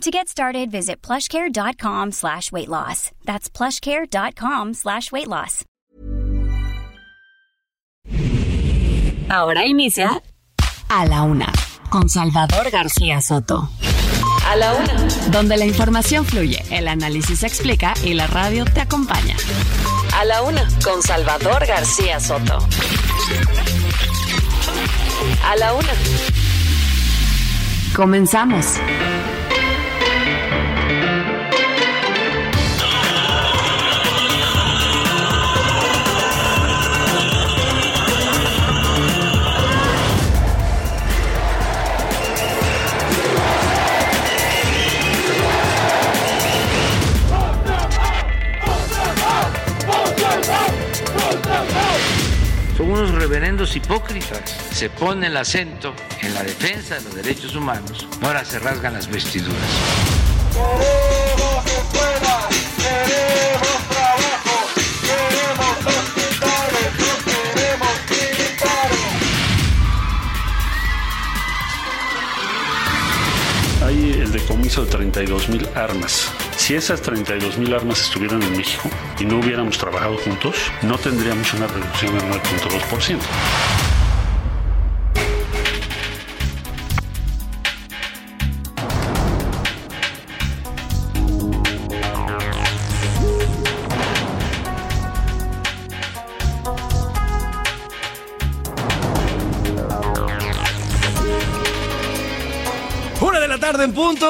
To get started, visit plushcare.com slash weight loss. That's plushcare.com slash weight loss. Ahora inicia A la Una con Salvador García Soto. A la Una. Donde la información fluye, el análisis se explica y la radio te acompaña. A la Una con Salvador García Soto. A la Una. Comenzamos. Son unos reverendos hipócritas. Se pone el acento en la defensa de los derechos humanos, ahora se rasgan las vestiduras. Hay el decomiso de 32 mil armas. Si esas 32 mil armas estuvieran en México y no hubiéramos trabajado juntos, no tendríamos una reducción del 9.2%.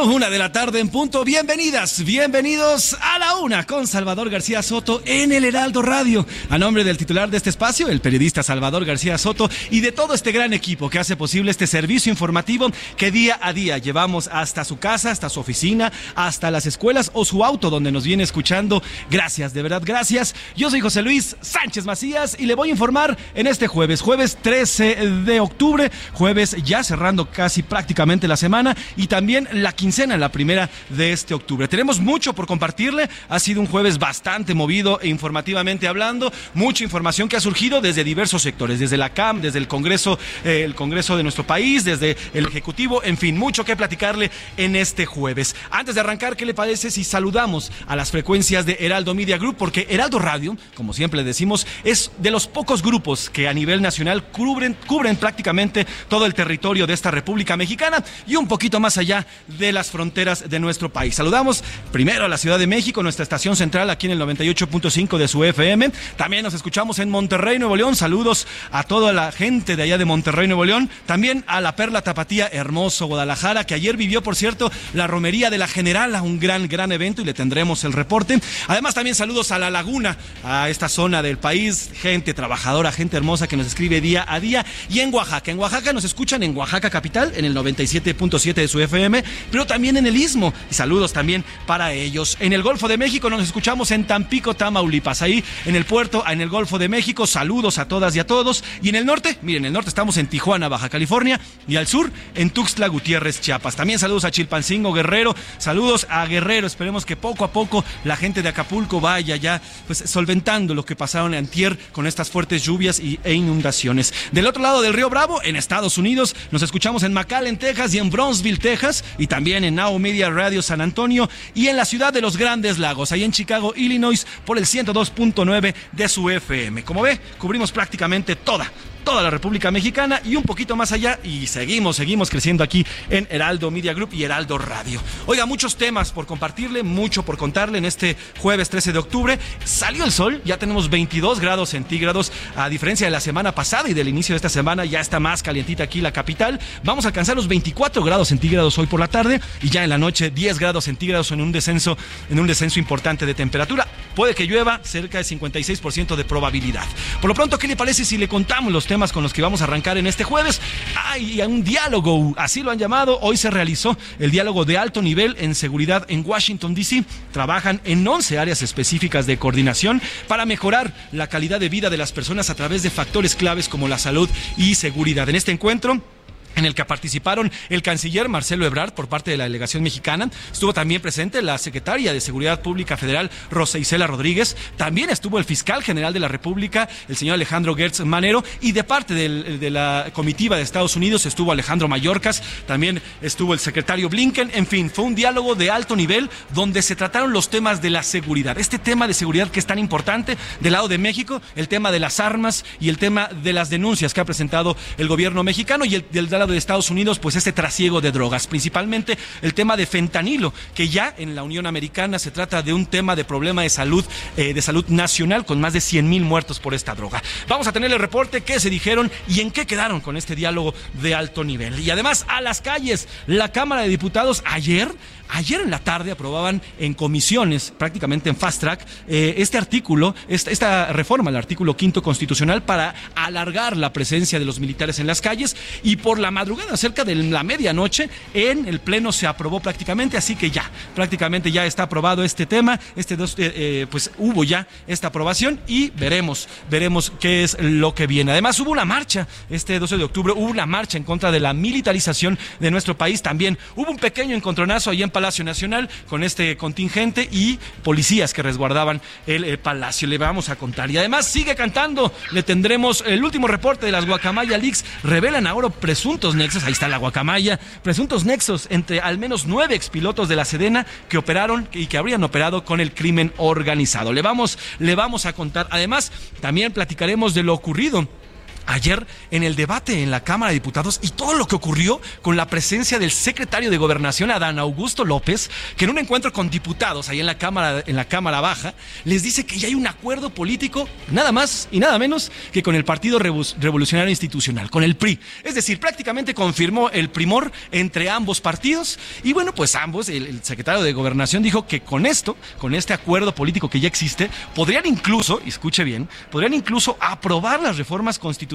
una de la tarde en punto. Bienvenidas, bienvenidos a la una con Salvador García Soto en el Heraldo Radio. A nombre del titular de este espacio, el periodista Salvador García Soto, y de todo este gran equipo que hace posible este servicio informativo que día a día llevamos hasta su casa, hasta su oficina, hasta las escuelas o su auto donde nos viene escuchando. Gracias, de verdad, gracias. Yo soy José Luis Sánchez Macías y le voy a informar en este jueves, jueves 13 de octubre, jueves ya cerrando casi prácticamente la semana y también la quincena, la primera de este octubre. Tenemos mucho por compartirle, ha sido un jueves bastante movido e informativamente hablando, mucha información que ha surgido desde diversos sectores, desde la CAM, desde el Congreso, eh, el Congreso de nuestro país, desde el Ejecutivo, en fin, mucho que platicarle en este jueves. Antes de arrancar, ¿qué le parece si saludamos a las frecuencias de Heraldo Media Group? Porque Heraldo Radio, como siempre decimos, es de los pocos grupos que a nivel nacional cubren, cubren prácticamente todo el territorio de esta República Mexicana y un poquito más allá de las fronteras de nuestro país. Saludamos primero a la Ciudad de México, nuestra estación central aquí en el 98.5 de su FM. También nos escuchamos en Monterrey, Nuevo León. Saludos a toda la gente de allá de Monterrey, Nuevo León. También a la Perla Tapatía, hermoso Guadalajara, que ayer vivió, por cierto, la romería de la General, un gran, gran evento y le tendremos el reporte. Además, también saludos a La Laguna, a esta zona del país, gente trabajadora, gente hermosa que nos escribe día a día. Y en Oaxaca, en Oaxaca nos escuchan en Oaxaca Capital, en el 97.7 de su FM, también en el Istmo. Y saludos también para ellos. En el Golfo de México nos escuchamos en Tampico, Tamaulipas. Ahí en el puerto, en el Golfo de México, saludos a todas y a todos. Y en el norte, miren, en el norte estamos en Tijuana, Baja California. Y al sur, en Tuxtla Gutiérrez, Chiapas. También saludos a Chilpancingo, Guerrero. Saludos a Guerrero. Esperemos que poco a poco la gente de Acapulco vaya ya pues solventando lo que pasaron en Antier con estas fuertes lluvias y, e inundaciones. Del otro lado del río Bravo, en Estados Unidos, nos escuchamos en McAllen, Texas y en Bronzeville, Texas, y también en Now Media Radio San Antonio y en la ciudad de los Grandes Lagos, ahí en Chicago, Illinois, por el 102.9 de su FM. Como ve, cubrimos prácticamente toda toda la República Mexicana y un poquito más allá y seguimos, seguimos creciendo aquí en Heraldo Media Group y Heraldo Radio. Oiga, muchos temas por compartirle, mucho por contarle en este jueves 13 de octubre. Salió el sol, ya tenemos 22 grados centígrados, a diferencia de la semana pasada y del inicio de esta semana, ya está más calientita aquí la capital. Vamos a alcanzar los 24 grados centígrados hoy por la tarde y ya en la noche 10 grados centígrados en un descenso, en un descenso importante de temperatura. Puede que llueva cerca de 56% de probabilidad. Por lo pronto, ¿qué le parece si le contamos los temas? Temas con los que vamos a arrancar en este jueves. Hay un diálogo, así lo han llamado. Hoy se realizó el diálogo de alto nivel en seguridad en Washington, D.C. Trabajan en 11 áreas específicas de coordinación para mejorar la calidad de vida de las personas a través de factores claves como la salud y seguridad. En este encuentro, en el que participaron el canciller Marcelo Ebrard por parte de la delegación mexicana. Estuvo también presente la secretaria de Seguridad Pública Federal, Rosa Isela Rodríguez. También estuvo el fiscal general de la República, el señor Alejandro Gertz Manero. Y de parte de la comitiva de Estados Unidos estuvo Alejandro Mayorkas. También estuvo el secretario Blinken. En fin, fue un diálogo de alto nivel donde se trataron los temas de la seguridad. Este tema de seguridad que es tan importante del lado de México, el tema de las armas y el tema de las denuncias que ha presentado el gobierno mexicano y el del lado de Estados Unidos, pues este trasiego de drogas, principalmente el tema de fentanilo, que ya en la Unión Americana se trata de un tema de problema de salud, eh, de salud nacional, con más de 100 mil muertos por esta droga. Vamos a tener el reporte, qué se dijeron y en qué quedaron con este diálogo de alto nivel. Y además, a las calles, la Cámara de Diputados ayer Ayer en la tarde aprobaban en comisiones, prácticamente en fast track, eh, este artículo, esta, reforma al artículo quinto constitucional para alargar la presencia de los militares en las calles. Y por la madrugada, cerca de la medianoche, en el Pleno se aprobó prácticamente, así que ya, prácticamente ya está aprobado este tema, este dos, eh, eh, pues hubo ya esta aprobación y veremos, veremos qué es lo que viene. Además hubo una marcha, este 12 de octubre hubo una marcha en contra de la militarización de nuestro país, también. Hubo un pequeño encontronazo ahí en Palacio Nacional con este contingente y policías que resguardaban el, eh, palacio. Le vamos a contar. Y además sigue cantando. Le tendremos el último reporte de las Guacamaya Leaks. Revelan ahora presuntos nexos. Ahí está la Guacamaya. Presuntos nexos entre al menos nueve expilotos de la Sedena que operaron y que habrían operado con el crimen organizado. Le vamos, le vamos a contar. Además, también platicaremos de lo ocurrido ayer en el debate en la Cámara de Diputados y todo lo que ocurrió con la presencia del secretario de Gobernación Adán Augusto López, que en un encuentro con diputados ahí en la Cámara en la Cámara Baja les dice que ya hay un acuerdo político nada más y nada menos que con el Partido Revolucionario Institucional, con el PRI. Es decir, prácticamente confirmó el primor entre ambos partidos y bueno, pues ambos el, el secretario de Gobernación dijo que con esto, con este acuerdo político que ya existe, podrían incluso, escuche bien, podrían incluso aprobar las reformas constitucionales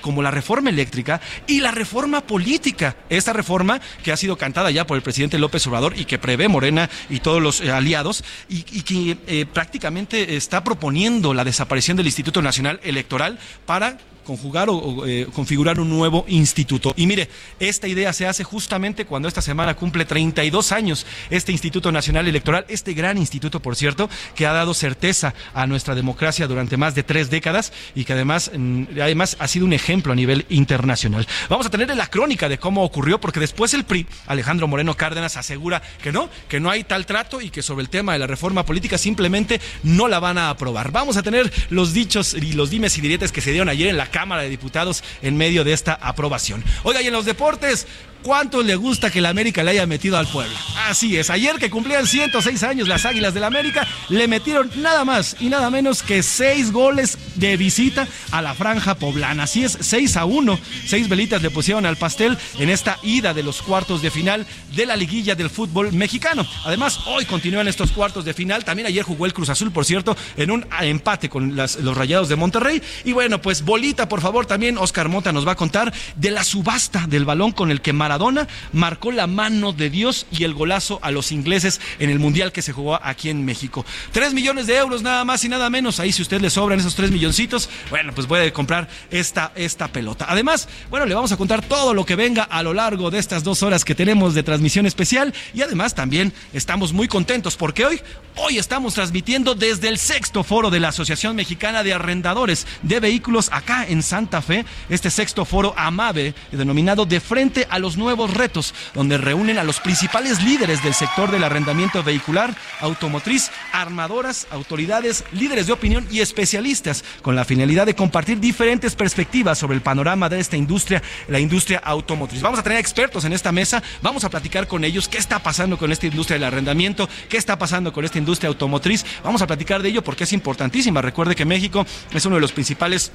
como la reforma eléctrica y la reforma política. Esta reforma que ha sido cantada ya por el presidente López Obrador y que prevé Morena y todos los eh, aliados y, que eh, prácticamente está proponiendo la desaparición del Instituto Nacional Electoral para conjugar o, eh, configurar un nuevo instituto. Y mire, esta idea se hace justamente cuando esta semana cumple 32 años este Instituto Nacional Electoral, este gran instituto, por cierto, que ha dado certeza a nuestra democracia durante más de tres décadas y que además, mm, además ha sido un ejemplo a nivel internacional. Vamos a tener la crónica de cómo ocurrió, porque después el PRI, Alejandro Moreno Cárdenas, asegura que no, que no hay tal trato y que sobre el tema de la reforma política simplemente no la van a aprobar. Vamos a tener los dichos y los dimes y diretes que se dieron ayer en la Cámara de Diputados en medio de esta aprobación. Oiga, y en los deportes, ¿Cuánto le gusta que la América le haya metido al pueblo? Así es, ayer que cumplían 106 años las Águilas del la América, le metieron nada más y nada menos que seis goles de visita a la franja poblana. Así es, 6 a 1, seis velitas le pusieron al pastel en esta ida de los cuartos de final de la liguilla del fútbol mexicano. Además, hoy continúan estos cuartos de final. También ayer jugó el Cruz Azul, por cierto, en un empate con los Rayados de Monterrey. Y bueno, pues bolita, por favor, también Oscar Mota nos va a contar de la subasta del balón con el que Maradona marcó la mano de Dios y el golazo a los ingleses en el Mundial que se jugó aquí en México. Tres millones de euros nada más y nada menos. Ahí si usted le sobran esos tres milloncitos, bueno, pues puede comprar esta, esta pelota. Además, bueno, le vamos a contar todo lo que venga a lo largo de estas dos horas que tenemos de transmisión especial y además también estamos muy contentos porque hoy, hoy estamos transmitiendo desde el sexto foro de la Asociación Mexicana de Arrendadores de Vehículos acá en Santa Fe, este sexto foro AMAVE, denominado De Frente a los nuevos retos, donde reúnen a los principales líderes del sector del arrendamiento vehicular, automotriz, armadoras, autoridades, líderes de opinión y especialistas, con la finalidad de compartir diferentes perspectivas sobre el panorama de esta industria, la industria automotriz. Vamos a tener expertos en esta mesa, vamos a platicar con ellos qué está pasando con esta industria del arrendamiento, qué está pasando con esta industria automotriz. Vamos a platicar de ello porque es importantísima. Recuerde que México es uno de los principales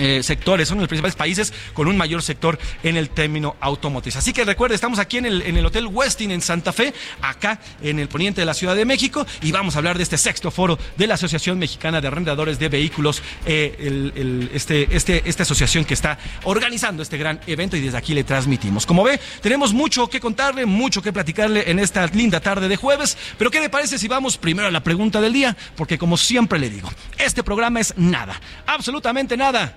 eh, sectores, son los principales países con un mayor sector en el término automotriz. Así que recuerde, estamos aquí en el, en el Hotel Westin en Santa Fe, acá en el poniente de la Ciudad de México, y vamos a hablar de este sexto foro de la Asociación Mexicana de Arrendadores de Vehículos, eh, este, este, esta asociación que está organizando este gran evento y desde aquí le transmitimos. Como ve, tenemos mucho que contarle, mucho que platicarle en esta linda tarde de jueves, pero ¿qué le parece si vamos primero a la pregunta del día? Porque como siempre le digo, este programa es nada, absolutamente nada,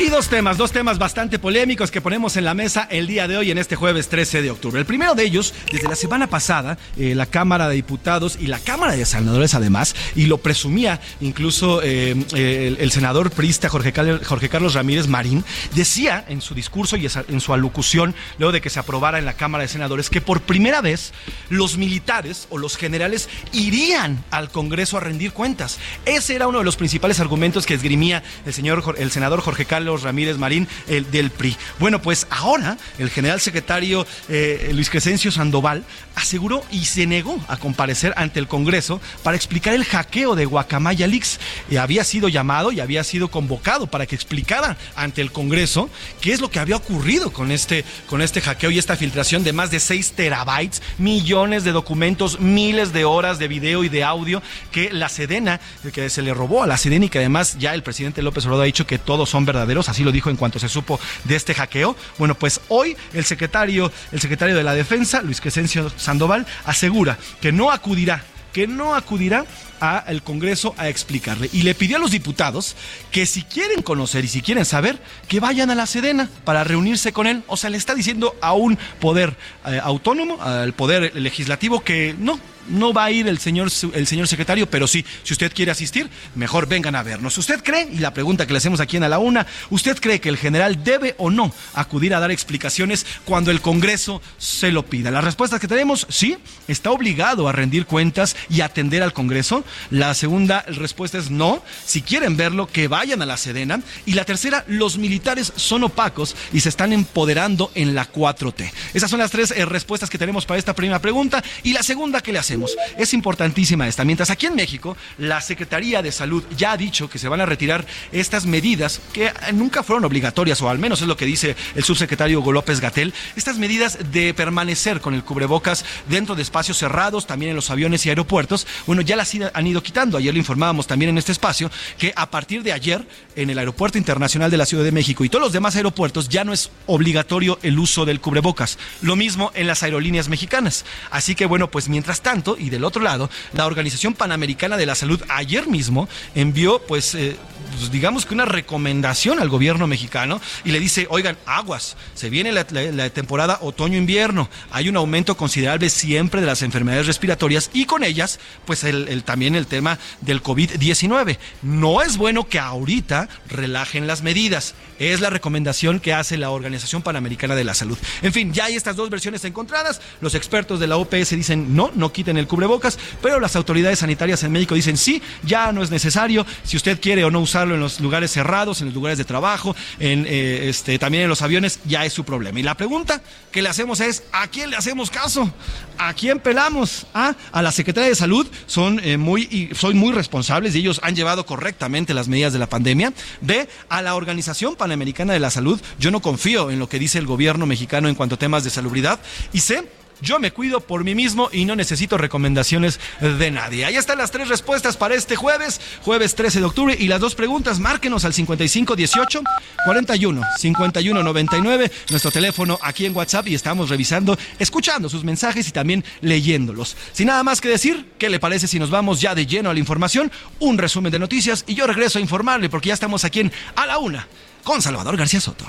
Y dos temas, dos temas bastante polémicos que ponemos en la mesa el día de hoy en este jueves 13 de octubre. El primero de ellos, desde la semana pasada, eh, la Cámara de Diputados y la Cámara de Senadores además, y lo presumía incluso eh, eh, el, senador prista Jorge, Jorge Carlos Ramírez Marín, decía en su discurso y en su alocución, luego de que se aprobara en la Cámara de Senadores, que por primera vez los militares o los generales irían al Congreso a rendir cuentas. Ese era uno de los principales argumentos que esgrimía el señor, el senador Jorge Carlos Ramírez Marín el, del PRI. Bueno, pues ahora el general secretario eh, Luis Crescencio Sandoval aseguró y se negó a comparecer ante el Congreso para explicar el hackeo de Guacamaya Leaks. Eh, había sido llamado y había sido convocado para que explicara ante el Congreso qué es lo que había ocurrido con este, con este hackeo y esta filtración de más de 6 terabytes, millones de documentos, miles de horas de video y de audio que la Sedena, que se le robó a la Sedena y que además ya el presidente López Obrador ha dicho que todos son verdaderos, así lo dijo en cuanto se supo de este hackeo. Bueno, pues hoy el secretario, el secretario de la Defensa, Luis Crescencio Sandoval, asegura que no acudirá que no acudirá al Congreso a explicarle. Y le pidió a los diputados que si quieren conocer y si quieren saber, que vayan a la Sedena para reunirse con él. O sea, le está diciendo a un poder eh, autónomo, al poder legislativo, que no, no va a ir el señor, el señor secretario, pero sí, si usted quiere asistir, mejor vengan a vernos. ¿Usted cree? Y la pregunta que le hacemos aquí en A la Una, ¿usted cree que el general debe o no acudir a dar explicaciones cuando el Congreso se lo pida? Las respuestas que tenemos, sí, está obligado a rendir cuentas y atender al Congreso. La segunda respuesta es no. Si quieren verlo, que vayan a la Sedena. Y la tercera, los militares son opacos y se están empoderando en la 4T. Esas son las tres eh, respuestas que tenemos para esta primera pregunta. Y la segunda que le hacemos es importantísima esta. Mientras aquí en México, la Secretaría de Salud ya ha dicho que se van a retirar estas medidas que eh, nunca fueron obligatorias, o al menos es lo que dice el subsecretario López Gatel, estas medidas de permanecer con el cubrebocas dentro de espacios cerrados, también en los aviones y aeropuertos, bueno, ya las han ido quitando. Ayer le informábamos también en este espacio que a partir de ayer, en el Aeropuerto Internacional de la Ciudad de México y todos los demás aeropuertos, ya no es obligatorio el uso del cubrebocas. Lo mismo en las aerolíneas mexicanas. Así que bueno, pues mientras tanto, y del otro lado, la Organización Panamericana de la Salud ayer mismo envió, pues, eh, pues, digamos que una recomendación al gobierno mexicano y le dice, oigan, aguas, se viene la, temporada otoño-invierno, hay un aumento considerable siempre de las enfermedades respiratorias y con ellas, pues el- también el tema del COVID-19. No es bueno que ahorita relajen las medidas, es la recomendación que hace la Organización Panamericana de la Salud. En fin, ya hay estas dos versiones encontradas, los expertos de la OPS dicen no, no quiten el cubrebocas, pero las autoridades sanitarias en México dicen sí, ya no es necesario, si usted quiere o no usarlo en los lugares cerrados, en los lugares de trabajo, en, eh, este, también en los aviones, ya es su problema. Y la pregunta que le hacemos es, ¿a quién le hacemos caso? ¿A quién pelamos? ¿Ah? A la Secretaría de Salud son eh, muy, y son muy responsables y ellos han llevado correctamente las medidas de la pandemia. B, a la Organización Panamericana de la Salud, yo no confío en lo que dice el gobierno mexicano en cuanto a temas de salubridad. Y C, yo me cuido por mí mismo y no necesito recomendaciones de nadie. Ahí están las tres respuestas para este jueves, jueves 13 de octubre. Y las dos preguntas, márquenos al 5518 41 51 99, nuestro teléfono aquí en WhatsApp. Y estamos revisando, escuchando sus mensajes y también leyéndolos. Sin nada más que decir, ¿qué le parece si nos vamos ya de lleno a la información? Un resumen de noticias y yo regreso a informarle porque ya estamos aquí en A la Una con Salvador García Soto.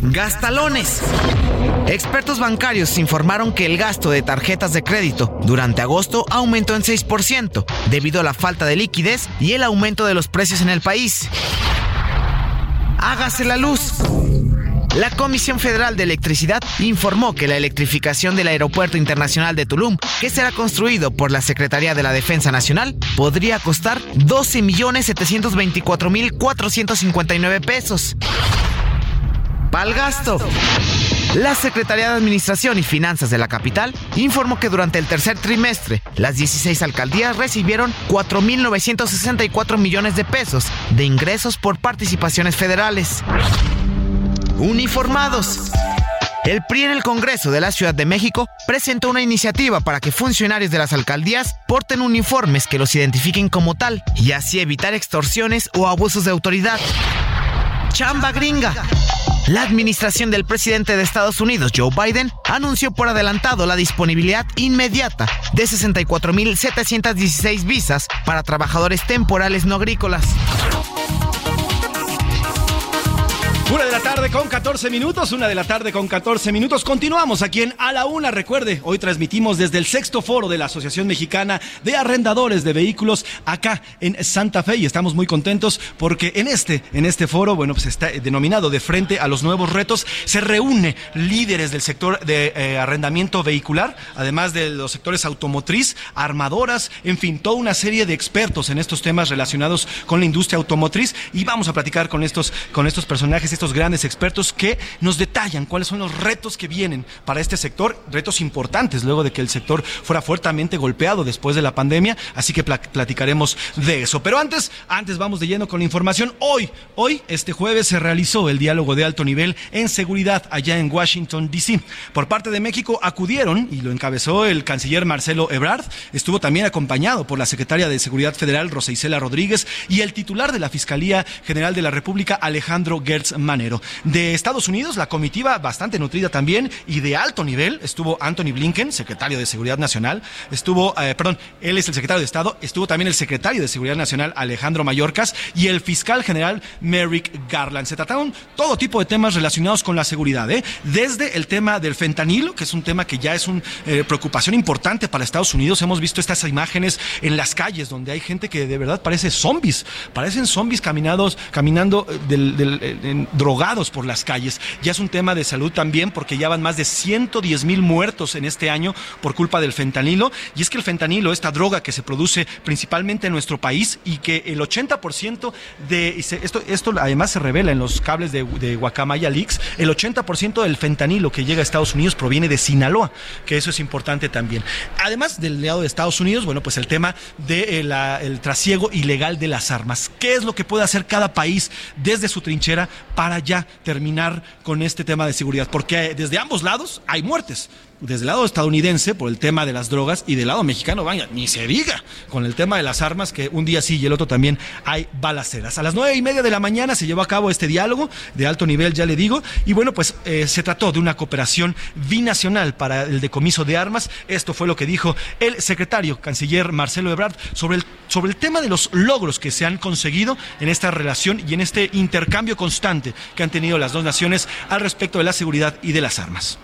Gastalones. Expertos bancarios informaron que el gasto de tarjetas de crédito durante agosto aumentó en 6% debido a la falta de liquidez y el aumento de los precios en el país. Hágase la luz. La Comisión Federal de Electricidad informó que la electrificación del Aeropuerto Internacional de Tulum, que será construido por la Secretaría de la Defensa Nacional, podría costar 12.724.459 pesos. Principal gasto. La Secretaría de Administración y Finanzas de la capital informó que durante el tercer trimestre, las 16 alcaldías recibieron 4.964 millones de pesos de ingresos por participaciones federales. Uniformados. El PRI en el Congreso de la Ciudad de México presentó una iniciativa para que funcionarios de las alcaldías porten uniformes que los identifiquen como tal y así evitar extorsiones o abusos de autoridad. Chamba gringa. La administración del presidente de Estados Unidos, Joe Biden, anunció por adelantado la disponibilidad inmediata de 64.716 visas para trabajadores temporales no agrícolas. Una de la tarde con 14 minutos, una de la tarde con 14 minutos. Continuamos aquí en A la Una. Recuerde, hoy transmitimos desde el sexto foro de la Asociación Mexicana de Arrendadores de Vehículos acá en Santa Fe y estamos muy contentos porque en este, en este foro, bueno, pues está denominado de frente a los nuevos retos, se reúne líderes del sector de eh, arrendamiento vehicular, además de los sectores automotriz, armadoras, en fin, toda una serie de expertos en estos temas relacionados con la industria automotriz y vamos a platicar con estos, con estos personajes estos grandes expertos que nos detallan cuáles son los retos que vienen para este sector, retos importantes luego de que el sector fuera fuertemente golpeado después de la pandemia, así que platicaremos de eso. Pero antes, antes vamos de lleno con la información. Hoy, hoy, este jueves se realizó el diálogo de alto nivel en seguridad allá en Washington, D.C. Por parte de México acudieron y lo encabezó el canciller Marcelo Ebrard, estuvo también acompañado por la secretaria de Seguridad Federal Rosa Isela Rodríguez y el titular de la Fiscalía General de la República Alejandro Gertz Manero. De Estados Unidos, la comitiva bastante nutrida también y de alto nivel estuvo Anthony Blinken, secretario de Seguridad Nacional, estuvo, eh, perdón, él es el secretario de Estado, estuvo también el secretario de Seguridad Nacional Alejandro Mayorkas y el fiscal general Merrick Garland. Se trataron todo tipo de temas relacionados con la seguridad, ¿eh? desde el tema del fentanilo, que es un tema que ya es una eh, preocupación importante para Estados Unidos. Hemos visto estas imágenes en las calles donde hay gente que de verdad parece zombies, parecen zombies caminados, caminando eh, del, del, drogados por las calles. Ya es un tema de salud también porque ya van más de 110 mil muertos en este año por culpa del fentanilo. Y es que el fentanilo, esta droga que se produce principalmente en nuestro país y que el 80% de, esto, esto además se revela en los cables de, de Guacamaya Leaks, el 80% del fentanilo que llega a Estados Unidos proviene de Sinaloa, que eso es importante también. Además del lado de Estados Unidos, bueno, pues el tema del de el trasiego ilegal de las armas. ¿Qué es lo que puede hacer cada país desde su trinchera para ya terminar con este tema de seguridad, porque desde ambos lados hay muertes desde el lado estadounidense por el tema de las drogas y del lado mexicano, vaya, ni se diga, con el tema de las armas, que un día sí y el otro también hay balaceras. A las nueve y media de la mañana se llevó a cabo este diálogo de alto nivel, ya le digo, y bueno, pues eh, se trató de una cooperación binacional para el decomiso de armas. Esto fue lo que dijo el secretario canciller Marcelo Ebrard sobre el, sobre el tema de los logros que se han conseguido en esta relación y en este intercambio constante que han tenido las dos naciones al respecto de la seguridad y de las armas.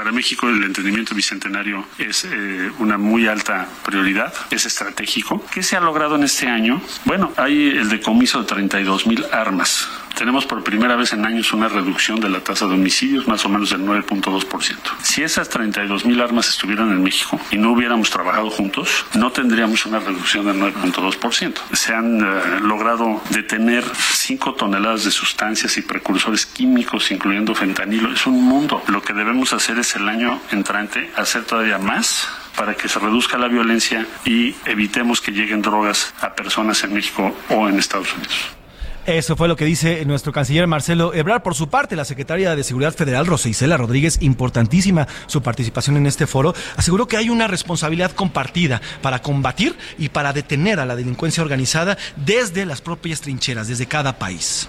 Para México el entendimiento bicentenario es eh, una muy alta prioridad, es estratégico. ¿Qué se ha logrado en este año? Bueno, hay el decomiso de 32 mil armas. Tenemos por primera vez en años una reducción de la tasa de homicidios, más o menos del 9.2%. Si esas 32 mil armas estuvieran en México y no hubiéramos trabajado juntos, no tendríamos una reducción del 9.2%. Se han uh, logrado detener 5 toneladas de sustancias y precursores químicos, incluyendo fentanilo. Es un mundo. Lo que debemos hacer es el año entrante hacer todavía más para que se reduzca la violencia y evitemos que lleguen drogas a personas en México o en Estados Unidos. Eso fue lo que dice nuestro canciller Marcelo Ebrard. Por su parte, la secretaria de Seguridad Federal, Rosa Isela Rodríguez, importantísima su participación en este foro, aseguró que hay una responsabilidad compartida para combatir y para detener a la delincuencia organizada desde las propias trincheras, desde cada país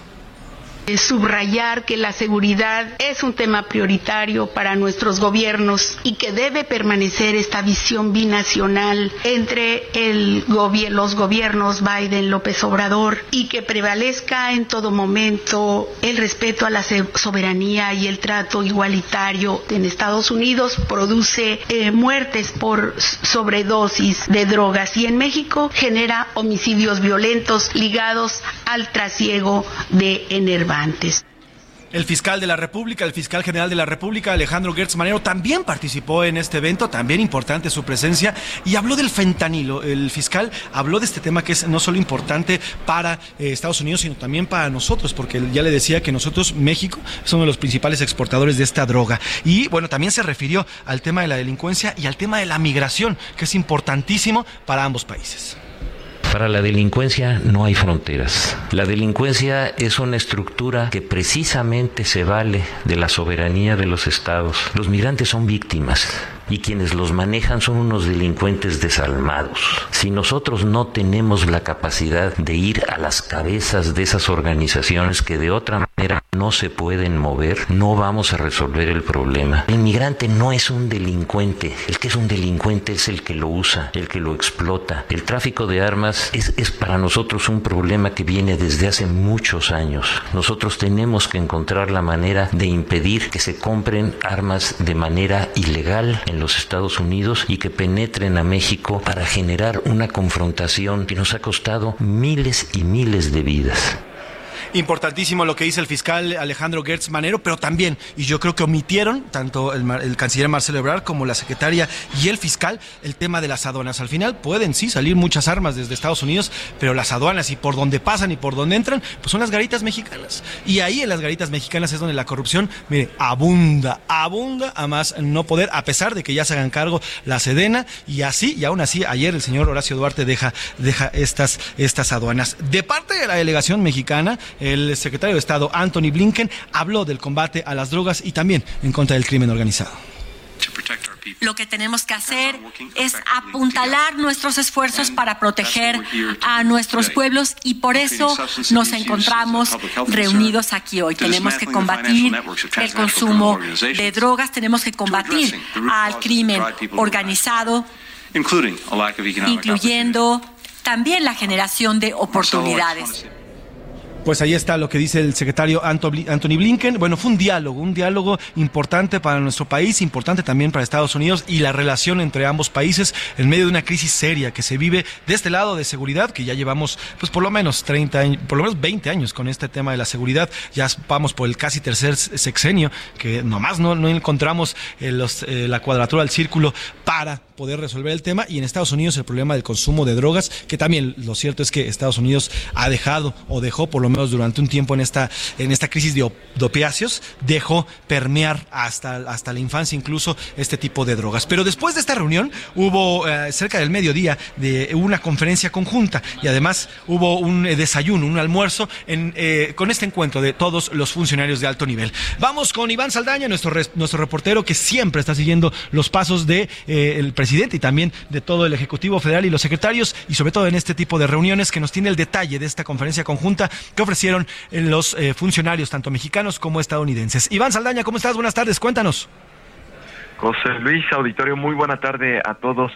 subrayar que la seguridad es un tema prioritario para nuestros gobiernos y que debe permanecer esta visión binacional entre los gobiernos Biden López Obrador y que prevalezca en todo momento el respeto a la soberanía y el trato igualitario en Estados Unidos. Produce eh, muertes por sobredosis de drogas y en México genera homicidios violentos ligados al trasiego de enervantes. El fiscal de la República, el fiscal general de la República, Alejandro Gertz Manero, también participó en este evento, también importante su presencia, y habló del fentanilo. El fiscal habló de este tema que es no solo importante para eh, Estados Unidos, sino también para nosotros, porque ya le decía que nosotros, México, somos los principales exportadores de esta droga. Y bueno, también se refirió al tema de la delincuencia y al tema de la migración, que es importantísimo para ambos países. Para la delincuencia no hay fronteras. La delincuencia es una estructura que precisamente se vale de la soberanía de los estados. Los migrantes son víctimas y quienes los manejan son unos delincuentes desalmados. Si nosotros no tenemos la capacidad de ir a las cabezas de esas organizaciones que de otra manera no se pueden mover, no vamos a resolver el problema. El migrante no es un delincuente, el que es un delincuente es el que lo usa, el que lo explota. El tráfico de armas es, es para nosotros un problema que viene desde hace muchos años. Nosotros tenemos que encontrar la manera de impedir que se compren armas de manera ilegal en los Estados Unidos y que penetren a México para generar una confrontación que nos ha costado miles y miles de vidas. Importantísimo lo que dice el fiscal Alejandro Gertz Manero, pero también, y yo creo que omitieron, tanto el, canciller Marcelo Ebrard como la secretaria y el fiscal, el tema de las aduanas. Al final pueden sí salir muchas armas desde Estados Unidos, pero las aduanas y por donde pasan y por donde entran, pues son las garitas mexicanas. Y ahí en las garitas mexicanas es donde la corrupción, mire, abunda, abunda a más no poder, a pesar de que ya se hagan cargo la Sedena, y así, y aún así, ayer el señor Horacio Duarte deja, deja estas, estas aduanas. De parte de la delegación mexicana, el secretario de Estado Anthony Blinken habló del combate a las drogas y también en contra del crimen organizado. Lo que tenemos que hacer es apuntalar nuestros esfuerzos para proteger a nuestros pueblos y por eso nos encontramos reunidos aquí hoy. Tenemos que combatir el consumo de drogas, tenemos que combatir al crimen organizado, incluyendo también la generación de oportunidades. Pues ahí está lo que dice el secretario Anthony Blinken. Bueno, fue un diálogo, un diálogo importante para nuestro país, importante también para Estados Unidos y la relación entre ambos países en medio de una crisis seria que se vive de este lado de seguridad, que ya llevamos pues por lo menos 30 años, por lo menos 20 años con este tema de la seguridad. Ya vamos por el casi tercer sexenio, que nomás no, no encontramos eh, los, eh, la cuadratura del círculo para poder resolver el tema y en Estados Unidos el problema del consumo de drogas, que también lo cierto es que Estados Unidos ha dejado o dejó por lo durante un tiempo en esta, en esta crisis de, de opiáceos, dejó permear hasta, hasta la infancia incluso este tipo de drogas. Pero después de esta reunión hubo eh, cerca del mediodía de una conferencia conjunta y además hubo un eh, desayuno, un almuerzo eh, con este encuentro de todos los funcionarios de alto nivel. Vamos con Iván Saldaña, nuestro, nuestro reportero que siempre está siguiendo los pasos de eh, el presidente y también de todo el Ejecutivo Federal y los secretarios y sobre todo en este tipo de reuniones que nos tiene el detalle de esta conferencia conjunta ofrecieron los eh, funcionarios tanto mexicanos como estadounidenses. Iván Saldaña, ¿cómo estás? Buenas tardes, cuéntanos. José Luis, auditorio, muy buena tarde a todos.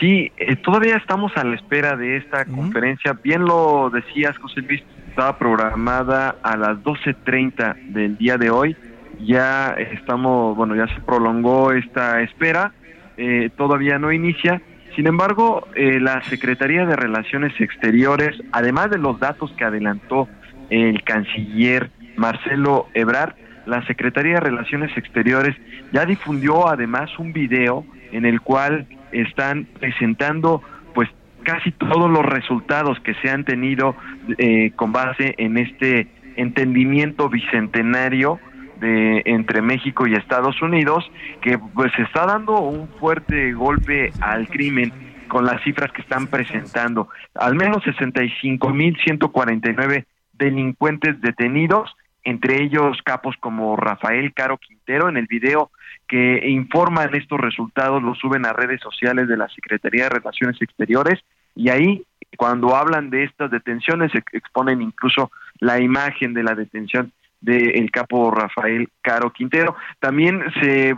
Sí, eh, todavía estamos a la espera de esta conferencia. Bien lo decías, José Luis, estaba programada a las 12.30 del día de hoy. Ya estamos, bueno, ya se prolongó esta espera, eh, todavía no inicia. Sin embargo, eh, la Secretaría de Relaciones Exteriores, además de los datos que adelantó el canciller Marcelo Ebrard, la Secretaría de Relaciones Exteriores ya difundió además un video en el cual están presentando pues casi todos los resultados que se han tenido eh, con base en este entendimiento bicentenario de entre México y Estados Unidos que pues está dando un fuerte golpe al crimen con las cifras que están presentando. Al menos 65.149 delincuentes detenidos entre ellos capos como Rafael Caro Quintero en el video que informan estos resultados, los suben a redes sociales de la Secretaría de Relaciones Exteriores y ahí cuando hablan de estas detenciones exponen incluso la imagen de la detención del capo Rafael Caro Quintero. También se,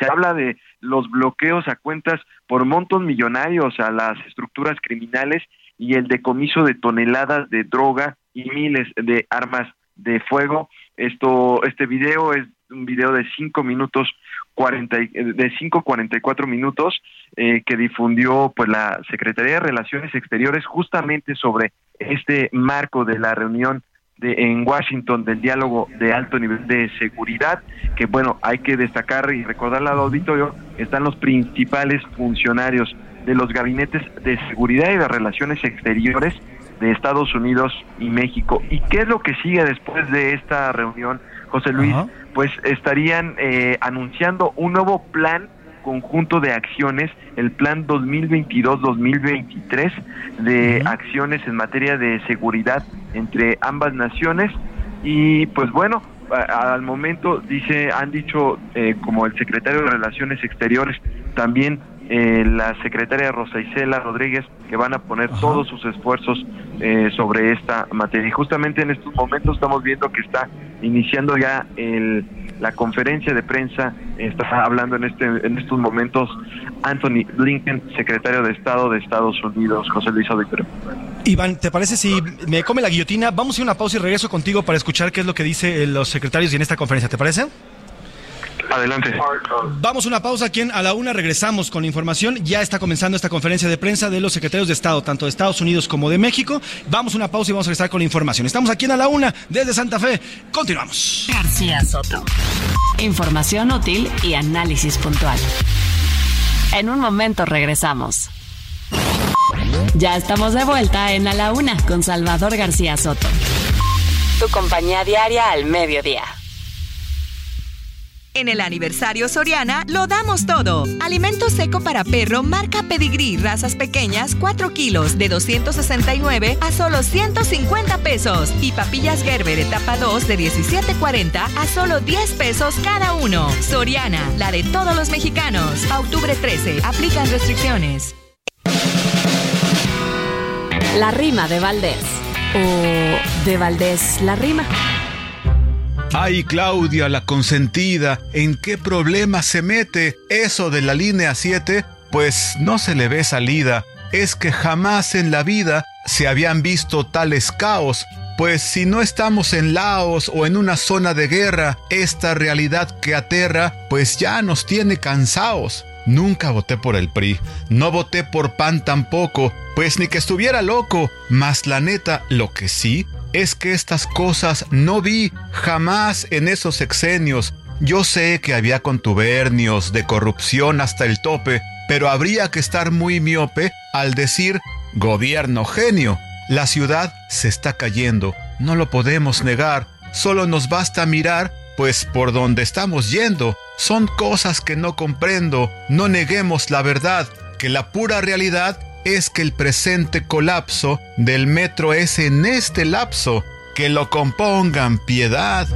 se habla de los bloqueos a cuentas por montos millonarios a las estructuras criminales y el decomiso de toneladas de droga y miles de armas de fuego. Esto, este video es un video de cinco minutos 40, de cinco cuarenta y cuatro minutos eh, que difundió pues la Secretaría de Relaciones Exteriores justamente sobre este marco de la reunión de, en Washington del diálogo de alto nivel de seguridad, que bueno, hay que destacar y recordar al auditorio, están los principales funcionarios de los gabinetes de seguridad y de relaciones exteriores de Estados Unidos y México. ¿Y qué es lo que sigue después de esta reunión, José Luis? Pues estarían eh, anunciando un nuevo plan conjunto de acciones, el plan 2022-2023 de acciones en materia de seguridad entre ambas naciones y pues bueno, al momento dice han dicho eh, como el secretario de Relaciones Exteriores también eh, la secretaria Rosa Isela Rodríguez que van a poner todos sus esfuerzos eh, sobre esta materia y justamente en estos momentos estamos viendo que está iniciando ya el la conferencia de prensa está hablando en este en estos momentos Anthony Blinken, secretario de Estado de Estados Unidos, José Luis Auditorio. Iván, ¿te parece si me come la guillotina? Vamos a ir a una pausa y regreso contigo para escuchar qué es lo que dicen los secretarios en esta conferencia, ¿te parece? Adelante. Vamos a una pausa aquí en a la una, regresamos con la información. Ya está comenzando esta conferencia de prensa de los secretarios de Estado, tanto de Estados Unidos como de México. Vamos a una pausa y vamos a regresar con la información. Estamos aquí en a la una, desde Santa Fe. Continuamos. García Soto. Información útil y análisis puntual. En un momento regresamos. Ya estamos de vuelta en A la Una con Salvador García Soto. Tu compañía diaria al mediodía. En el aniversario Soriana lo damos todo. Alimento seco para perro marca Pedigrí, razas pequeñas, 4 kilos, de 269 a solo 150 pesos. Y papillas Gerber etapa 2 de 17.40 a solo 10 pesos cada uno. Soriana, la de todos los mexicanos. A octubre 13, aplican restricciones. La rima de Valdés. O de Valdés la rima. Ay, Claudia, la consentida, ¿en qué problema se mete eso de la línea 7? Pues no se le ve salida. Es que jamás en la vida se habían visto tales caos. Pues si no estamos en Laos o en una zona de guerra, esta realidad que aterra, pues ya nos tiene cansados. Nunca voté por el PRI, no voté por PAN tampoco, pues ni que estuviera loco, mas la neta, lo que sí es que estas cosas no vi jamás en esos exenios. Yo sé que había contubernios de corrupción hasta el tope, pero habría que estar muy miope al decir gobierno genio. La ciudad se está cayendo, no lo podemos negar, solo nos basta mirar, pues por donde estamos yendo son cosas que no comprendo, no neguemos la verdad, que la pura realidad es que el presente colapso del metro es en este lapso. Que lo compongan piedad.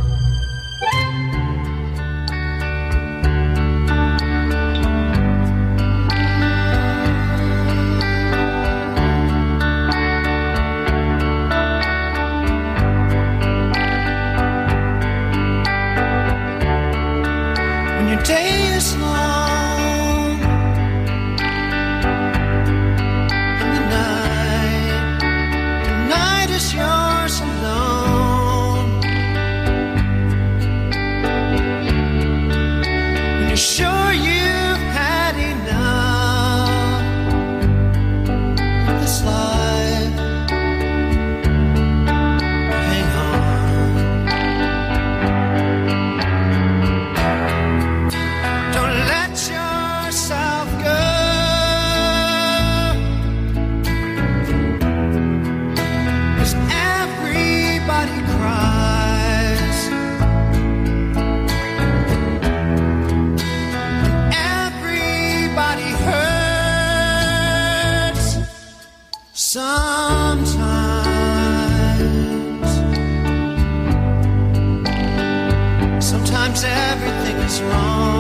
Sometimes everything is wrong.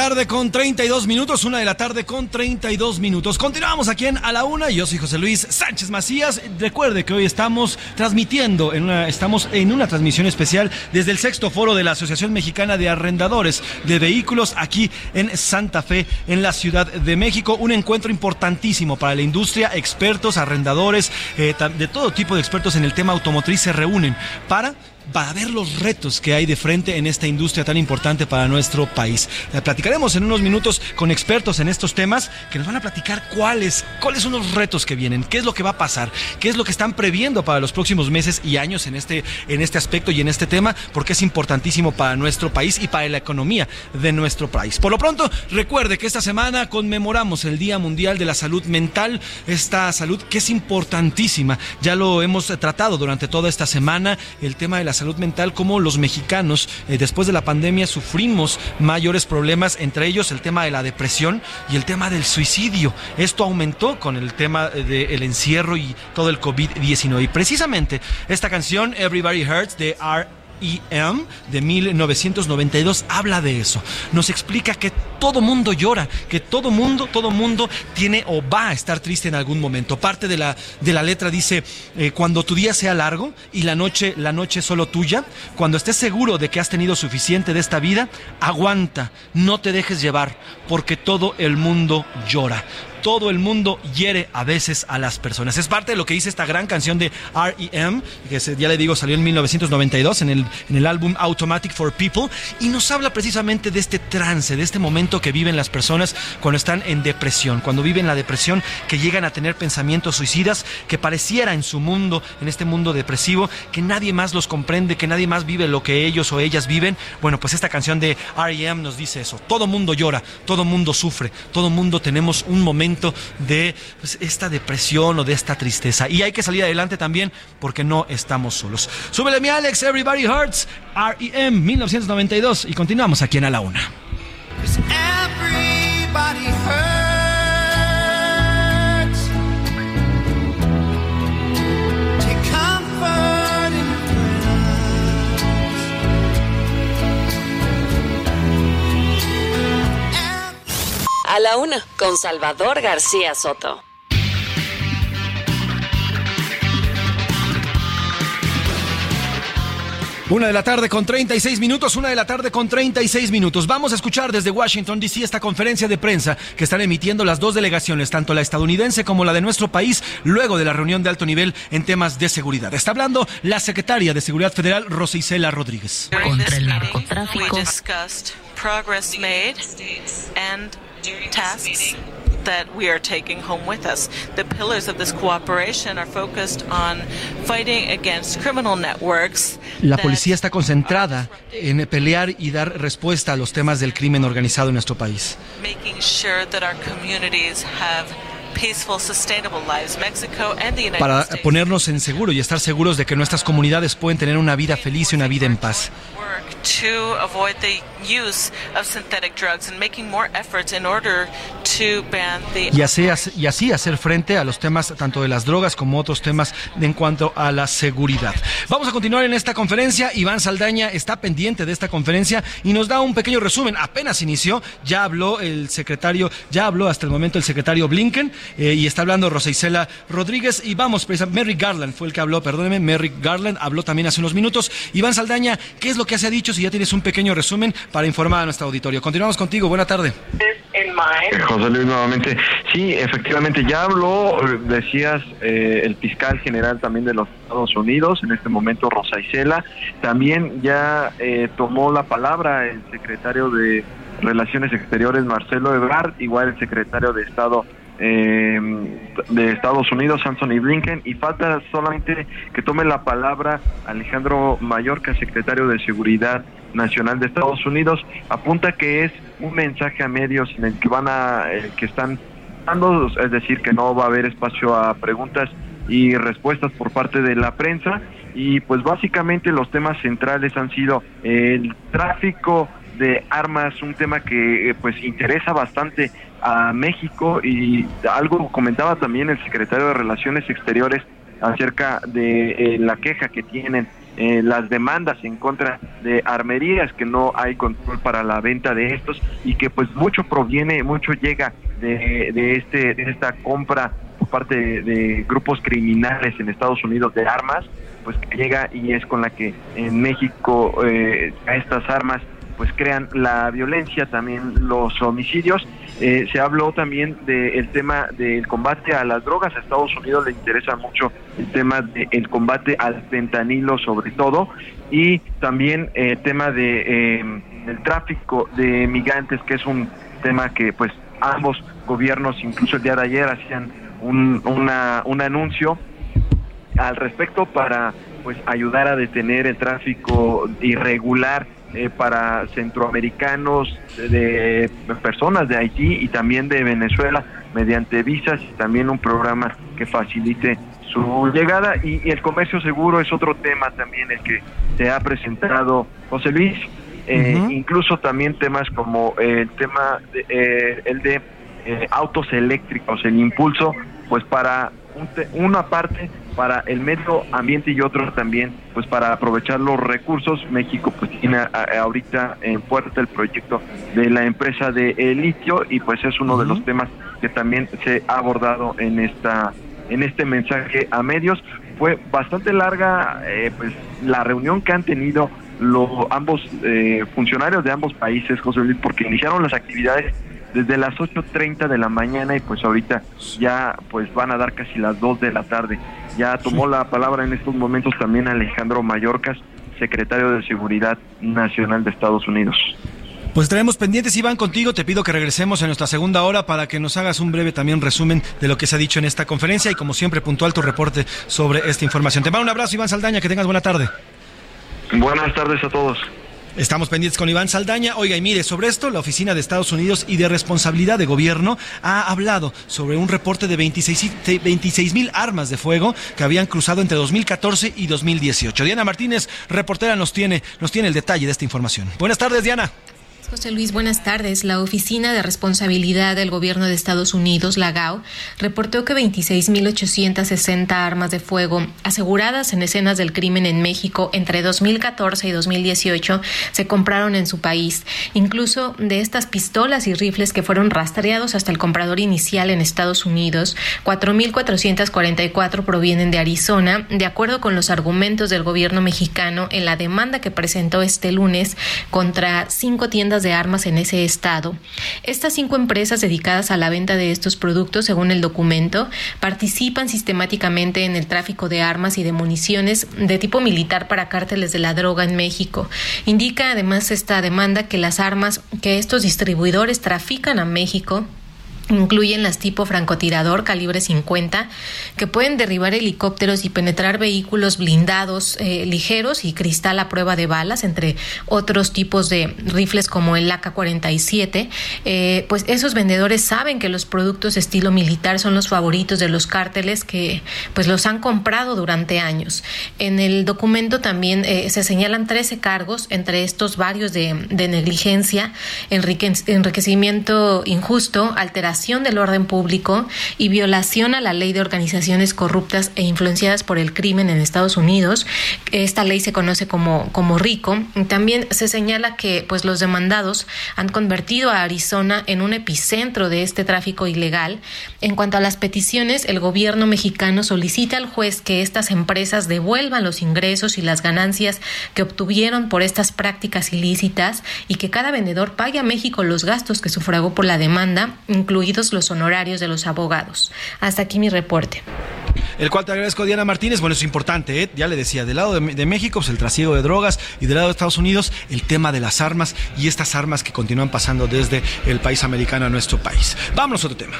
Tarde con 32 minutos, una de la tarde con 32 minutos. Continuamos aquí en A la Una. Yo soy José Luis Sánchez Macías. Recuerde que hoy estamos transmitiendo, estamos en una transmisión especial desde el sexto foro de la Asociación Mexicana de Arrendadores de Vehículos aquí en Santa Fe, en la Ciudad de México. Un encuentro importantísimo para la industria. Expertos, arrendadores, eh, de todo tipo de expertos en el tema automotriz se reúnen para para ver los retos que hay de frente en esta industria tan importante para nuestro país. Eh, platicaremos en unos minutos con expertos en estos temas que nos van a platicar cuáles, cuáles son los retos que vienen, qué es lo que va a pasar, qué es lo que están previendo para los próximos meses y años en este, en este aspecto y en este tema, porque es importantísimo para nuestro país y para la economía de nuestro país. Por lo pronto, recuerde que esta semana conmemoramos el Día Mundial de la Salud Mental, esta salud que es importantísima. Ya lo hemos tratado durante toda esta semana, el tema de la salud mental, como los mexicanos eh, después de la pandemia sufrimos mayores problemas, entre ellos el tema de la depresión y el tema del suicidio. Esto aumentó con el tema del encierro y todo el COVID-19. Y precisamente esta canción, Everybody Hurts, de R. EM de 1992 habla de eso. Nos explica que todo mundo llora, que todo mundo, todo mundo tiene o va a estar triste en algún momento. Parte de la, de la letra dice, eh, cuando tu día sea largo y la noche, la noche solo tuya, cuando estés seguro de que has tenido suficiente de esta vida, aguanta, no te dejes llevar, porque todo el mundo llora todo el mundo hiere a veces a las personas. Es parte de lo que dice esta gran canción de REM, que ya le digo salió en 1992 en el, en el álbum Automatic for People, y nos habla precisamente de este trance, de este momento que viven las personas cuando están en depresión, cuando viven la depresión, que llegan a tener pensamientos suicidas, que pareciera en su mundo, en este mundo depresivo, que nadie más los comprende, que nadie más vive lo que ellos o ellas viven. Bueno, pues esta canción de REM nos dice eso. Todo mundo llora, todo mundo sufre, todo mundo tenemos un momento de pues, esta depresión o de esta tristeza. Y hay que salir adelante también porque no estamos solos. Súbele mi Alex, Everybody Hurts, REM 1992 y continuamos aquí en A la Una. A la una, con Salvador García Soto. Una de la tarde con 36 minutos, una de la tarde con 36 minutos. Vamos a escuchar desde Washington, D.C. esta conferencia de prensa que están emitiendo las dos delegaciones, tanto la estadounidense como la de nuestro país, luego de la reunión de alto nivel en temas de seguridad. Está hablando la secretaria de Seguridad Federal, Rosa Isela Rodríguez. Contra el narcotráfico. Tasks that we are taking home with us. The pillars of this cooperation are focused on fighting against criminal networks. La policía está concentrada en pelear y dar respuesta a los temas del crimen organizado en nuestro país. Making sure that our communities have peaceful, sustainable lives. Mexico and the United Para States ponernos en seguro y estar seguros de que nuestras comunidades pueden tener una vida feliz y una vida en paz. work to avoid the use of synthetic drugs and making more efforts in order to ban the y así, y así hacer frente a los temas tanto de las drogas como otros temas en cuanto a la seguridad. Vamos a continuar en esta conferencia. Iván Saldaña está pendiente de esta conferencia y nos da un pequeño resumen. Apenas inició, ya habló el secretario, ya habló hasta el momento el secretario Blinken eh, y está hablando Rosa Isela Rodríguez y vamos, precisamente, Merrick Garland fue el que habló, perdóneme, Merrick Garland habló también hace unos minutos. Iván Saldaña, ¿qué es lo que se ha dicho? Si ya tienes un pequeño resumen para informar a nuestro auditorio. Continuamos contigo, buena tarde. José Luis, nuevamente. Sí, efectivamente, ya habló, decías, eh, el fiscal general también de los Estados Unidos, en este momento Rosa Isela. También ya eh, tomó la palabra el secretario de Relaciones Exteriores, Marcelo Ebrard, igual el secretario de Estado eh, de Estados Unidos, Anthony Blinken, y falta solamente que tome la palabra Alejandro Mayorka, secretario de Seguridad Nacional de Estados Unidos, apunta que es un mensaje a medios en el que van a, eh, que están dando, es decir, que no va a haber espacio a preguntas y respuestas por parte de la prensa. Y pues básicamente los temas centrales han sido el tráfico de armas, un tema que eh, pues interesa bastante a México y algo comentaba también el secretario de Relaciones Exteriores acerca de eh, la queja que tienen eh, las demandas en contra de armerías, que no hay control para la venta de estos y que pues mucho proviene, mucho llega de, de, este, de esta compra por parte de, de grupos criminales en Estados Unidos de armas, pues que llega y es con la que en México eh, estas armas pues crean la violencia, también los homicidios. Eh, se habló también del tema del combate a las drogas. A Estados Unidos le interesa mucho el tema del combate al fentanilo sobre todo y también el tema de eh, el tráfico de migrantes, que es un tema que pues ambos gobiernos, incluso el día de ayer, hacían un, una, un anuncio al respecto para pues ayudar a detener el tráfico irregular eh, para centroamericanos, de, personas de Haití y también de Venezuela mediante visas y también un programa que facilite su llegada. Y, y el comercio seguro es otro tema también el que se ha presentado José Luis. Eh, incluso también temas como el tema de, eh, el de eh, autos eléctricos el impulso pues para una parte para el medio ambiente y otro también pues para aprovechar los recursos. México pues tiene a- a- ahorita en puerta el proyecto de la empresa de eh, litio y pues es uno de los temas que también se ha abordado en esta en este mensaje a medios. Fue bastante larga eh, pues la reunión que han tenido los ambos eh, funcionarios de ambos países José Luis porque iniciaron las actividades desde las 8.30 de la mañana y pues ahorita ya pues van a dar casi las 2 de la tarde. Ya tomó la palabra en estos momentos también Alejandro Mayorkas, secretario de Seguridad Nacional de Estados Unidos. Pues traemos pendientes, Iván, contigo. Te pido que regresemos en nuestra segunda hora para que nos hagas un breve también resumen de lo que se ha dicho en esta conferencia y como siempre puntual tu reporte sobre esta información. Te mando un abrazo, Iván Saldaña, que tengas buena tarde. Buenas tardes a todos. Estamos pendientes con Iván Saldaña. Oiga, y mire, sobre esto, la Oficina de Estados Unidos y de Responsabilidad de Gobierno ha hablado sobre un reporte de 26 mil armas de fuego que habían cruzado entre 2014 y 2018. Diana Martínez, reportera, nos tiene, nos tiene el detalle de esta información. Buenas tardes, Diana. José Luis, buenas tardes. La Oficina de Responsabilidad del Gobierno de Estados Unidos, la GAO, reportó que 26.860 armas de fuego aseguradas en escenas del crimen en México entre 2014 y 2018 se compraron en su país. Incluso de estas pistolas y rifles que fueron rastreados hasta el comprador inicial en Estados Unidos, 4.444 provienen de Arizona, de acuerdo con los argumentos del gobierno mexicano en la demanda que presentó este lunes contra cinco tiendas de armas en ese estado. Estas cinco empresas dedicadas a la venta de estos productos, según el documento, participan sistemáticamente en el tráfico de armas y de municiones de tipo militar para cárteles de la droga en México. Indica además esta demanda que las armas que estos distribuidores trafican a México Incluyen las tipo francotirador calibre 50 que pueden derribar helicópteros y penetrar vehículos blindados eh, ligeros y cristal a prueba de balas, entre otros tipos de rifles como el AK-47. Eh, pues esos vendedores saben que los productos estilo militar son los favoritos de los cárteles que pues los han comprado durante años. En el documento también eh, se señalan 13 cargos, entre estos varios de, negligencia, enrique- enriquecimiento injusto, alteración del orden público y violación a la ley de organizaciones corruptas e influenciadas por el crimen en Estados Unidos. Esta ley se conoce como, como RICO. También se señala que pues, los demandados han convertido a Arizona en un epicentro de este tráfico ilegal. En cuanto a las peticiones, el gobierno mexicano solicita al juez que estas empresas devuelvan los ingresos y las ganancias que obtuvieron por estas prácticas ilícitas y que cada vendedor pague a México los gastos que sufragó por la demanda, incluidos los honorarios de los abogados. Hasta aquí mi reporte. El cual te agradezco, Diana Martínez. Bueno, es importante, ¿eh? ya le decía, del lado de, de México, pues el trasiego de drogas y del lado de Estados Unidos, el tema de las armas y estas armas que continúan pasando desde el país americano a nuestro país. Vámonos a otro tema.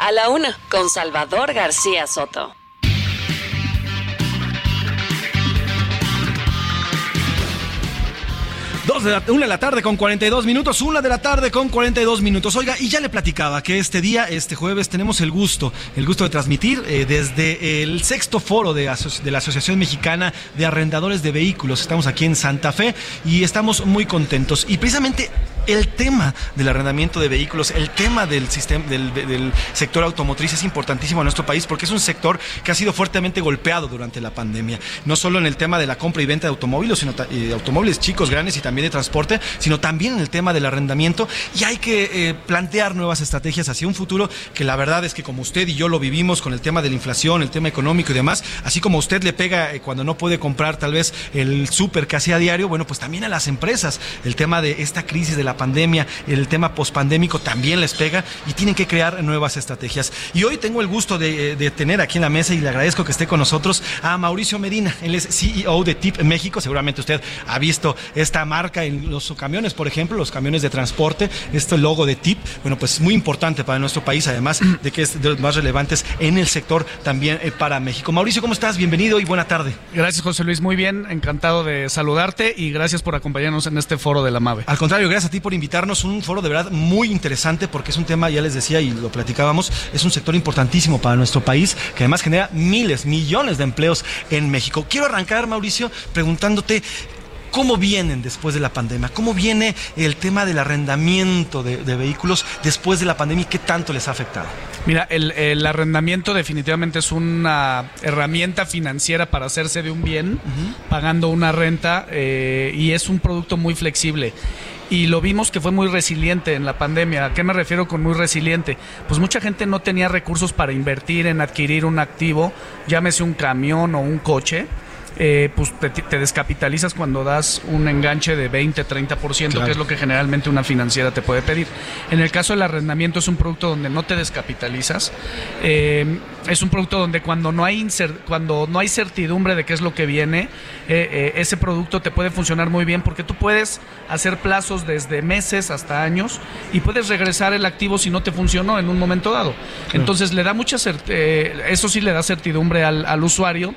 A la una, con Salvador García Soto. De la, una de la tarde con 42 minutos, una de la tarde con 42 minutos. Oiga, y ya le platicaba que este día, este jueves, tenemos el gusto, el gusto de transmitir eh, desde el sexto foro de, de la Asociación Mexicana de Arrendadores de Vehículos. Estamos aquí en Santa Fe y estamos muy contentos. Y precisamente el tema del arrendamiento de vehículos, el tema del sistema del, sector automotriz es importantísimo en nuestro país porque es un sector que ha sido fuertemente golpeado durante la pandemia. No solo en el tema de la compra y venta de automóviles, sino eh, automóviles chicos, grandes y también de transporte, sino también en el tema del arrendamiento. Y hay que eh, plantear nuevas estrategias hacia un futuro que la verdad es que como usted y yo lo vivimos con el tema de la inflación, el tema económico y demás, así como usted le pega eh, cuando no puede comprar tal vez el súper que hacía diario, bueno, pues también a las empresas. El tema de esta crisis de la pandemia, el tema pospandémico también les pega y tienen que crear nuevas estrategias. Y hoy tengo el gusto de, de, tener aquí en la mesa y le agradezco que esté con nosotros a Mauricio Medina. Él es CEO de TIP México. Seguramente usted ha visto esta marca en los camiones, por ejemplo, los camiones de transporte, este logo de TIP. Bueno, pues muy importante para nuestro país, además de que es de los más relevantes en el sector también eh, para México. Mauricio, ¿cómo estás? Bienvenido y buena tarde. Gracias, José Luis. Muy bien, encantado de saludarte y gracias por acompañarnos en este foro de la MAVE. Al contrario, gracias a ti por invitarnos. Un foro de verdad muy interesante porque es un tema, ya les decía y lo platicábamos, es un sector importantísimo para nuestro país que además genera miles, millones de empleos en México. Quiero arrancar, Mauricio, preguntándote ¿Cómo vienen después de la pandemia? ¿Cómo viene el tema del arrendamiento de, de, vehículos después de la pandemia y qué tanto les ha afectado? Mira, el, el arrendamiento definitivamente es una herramienta financiera para hacerse de un bien, uh -huh. pagando una renta, eh, y es un producto muy flexible y lo vimos que fue muy resiliente en la pandemia. ¿A qué me refiero con muy resiliente? Pues mucha gente no tenía recursos para invertir en adquirir un activo, llámese un camión o un coche. Eh, pues te, te, descapitalizas cuando das un enganche de 20, 30%, claro. que es lo que generalmente una financiera te puede pedir. En el caso del arrendamiento es un producto donde no te descapitalizas, eh, es un producto donde cuando no hay cuando no hay certidumbre de qué es lo que viene, eh, ese producto te puede funcionar muy bien porque tú puedes hacer plazos desde meses hasta años y puedes regresar el activo si no te funcionó en un momento dado. Claro. Entonces le da mucha eso sí le da certidumbre al, al usuario.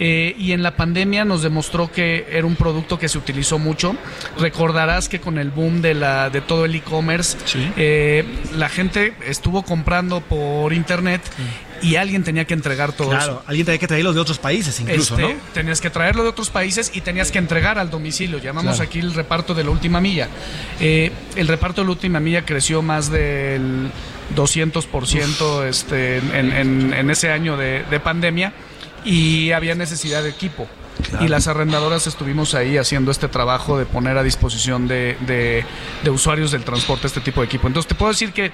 Eh, y en la pandemia nos demostró que era un producto que se utilizó mucho. Recordarás que con el boom de, la, de todo el e-commerce, sí. eh, la gente estuvo comprando por internet. Sí y alguien tenía que entregar todo claro, eso. alguien tenía que traerlo de otros países incluso, este, ¿no? Tenías que traerlo de otros países y tenías que entregar al domicilio. Llamamos claro. aquí el reparto de la última milla. Eh, el reparto de la última milla creció más del 200% este, en, en, en, ese año de, de pandemia y había necesidad de equipo. Claro. Y las arrendadoras estuvimos ahí haciendo este trabajo de poner a disposición de, de, de, usuarios del transporte este tipo de equipo. Entonces te puedo decir que,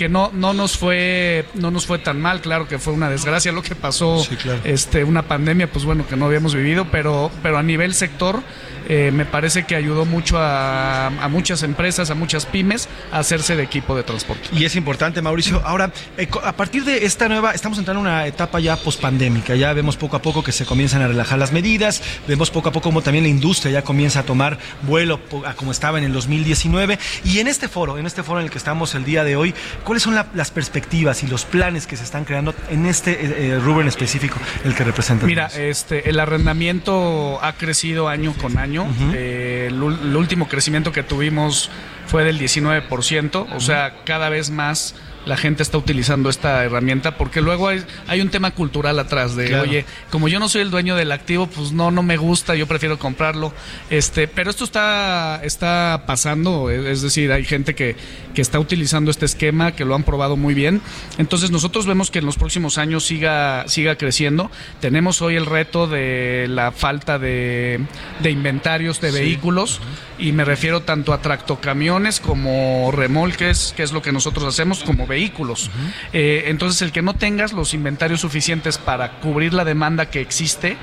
que no, no, nos fue, no nos fue tan mal, claro que fue una desgracia lo que pasó, sí, claro. este, una pandemia, pues bueno, que no habíamos vivido, pero, pero a nivel sector eh, me parece que ayudó mucho a, a, muchas empresas, a muchas pymes a hacerse de equipo de transporte. Y es importante, Mauricio. Ahora, eh, a partir de esta nueva, estamos entrando en una etapa ya pospandémica, ya vemos poco a poco que se comienzan a relajar las medidas, vemos poco a poco como también la industria ya comienza a tomar vuelo a como estaba en el 2019. Y en este foro, en este foro en el que estamos el día de hoy, ¿cuáles son la, las perspectivas y los planes que se están creando en este eh, rubro en específico, el que representa? Mira, este, el arrendamiento ha crecido año con año. Uh -huh. eh, el, el, último crecimiento que tuvimos fue del 19%, o uh -huh. sea, cada vez más la gente está utilizando esta herramienta porque luego hay, hay un tema cultural atrás de claro. oye como yo no soy el dueño del activo pues no no me gusta yo prefiero comprarlo este pero esto está está pasando es decir hay gente que, que está utilizando este esquema que lo han probado muy bien entonces nosotros vemos que en los próximos años siga siga creciendo tenemos hoy el reto de la falta de, de inventarios de sí. vehículos uh -huh. y me refiero tanto a tractocamiones como remolques que es lo que nosotros hacemos como vehículos. Uh -huh. eh, entonces, el que no tengas los inventarios suficientes para cubrir la demanda que existe,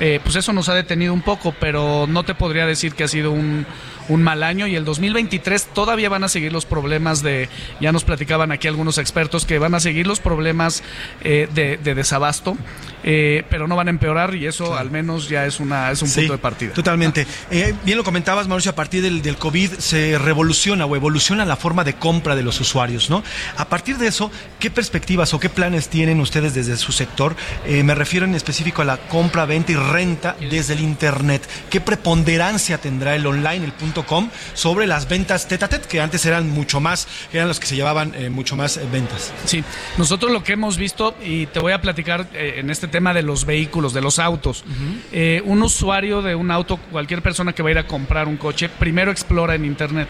eh, pues eso nos ha detenido un poco, pero no te podría decir que ha sido un, un mal año y el 2023 todavía van a seguir los problemas de, ya nos platicaban aquí algunos expertos que van a seguir los problemas eh, de, de, desabasto, eh, pero no van a empeorar y eso al menos ya es, una, es un sí, punto de partida. Totalmente. Eh, bien lo comentabas, Mauricio, a partir del, del, COVID se revoluciona o evoluciona la forma de compra de los usuarios, ¿no? A partir de eso, ¿qué perspectivas o qué planes tienen ustedes desde su sector? Me refiero en específico a la compra, venta y renta desde el Internet. ¿Qué preponderancia tendrá el online, el punto .com, sobre las ventas tete a tete, que antes eran mucho más, eran los que se llevaban eh, mucho más eh, ventas? Sí, nosotros lo que hemos visto, y te voy a platicar eh, en este tema de los vehículos, de los autos. Eh, un usuario de un auto, cualquier persona que va a ir a comprar un coche, primero explora en Internet.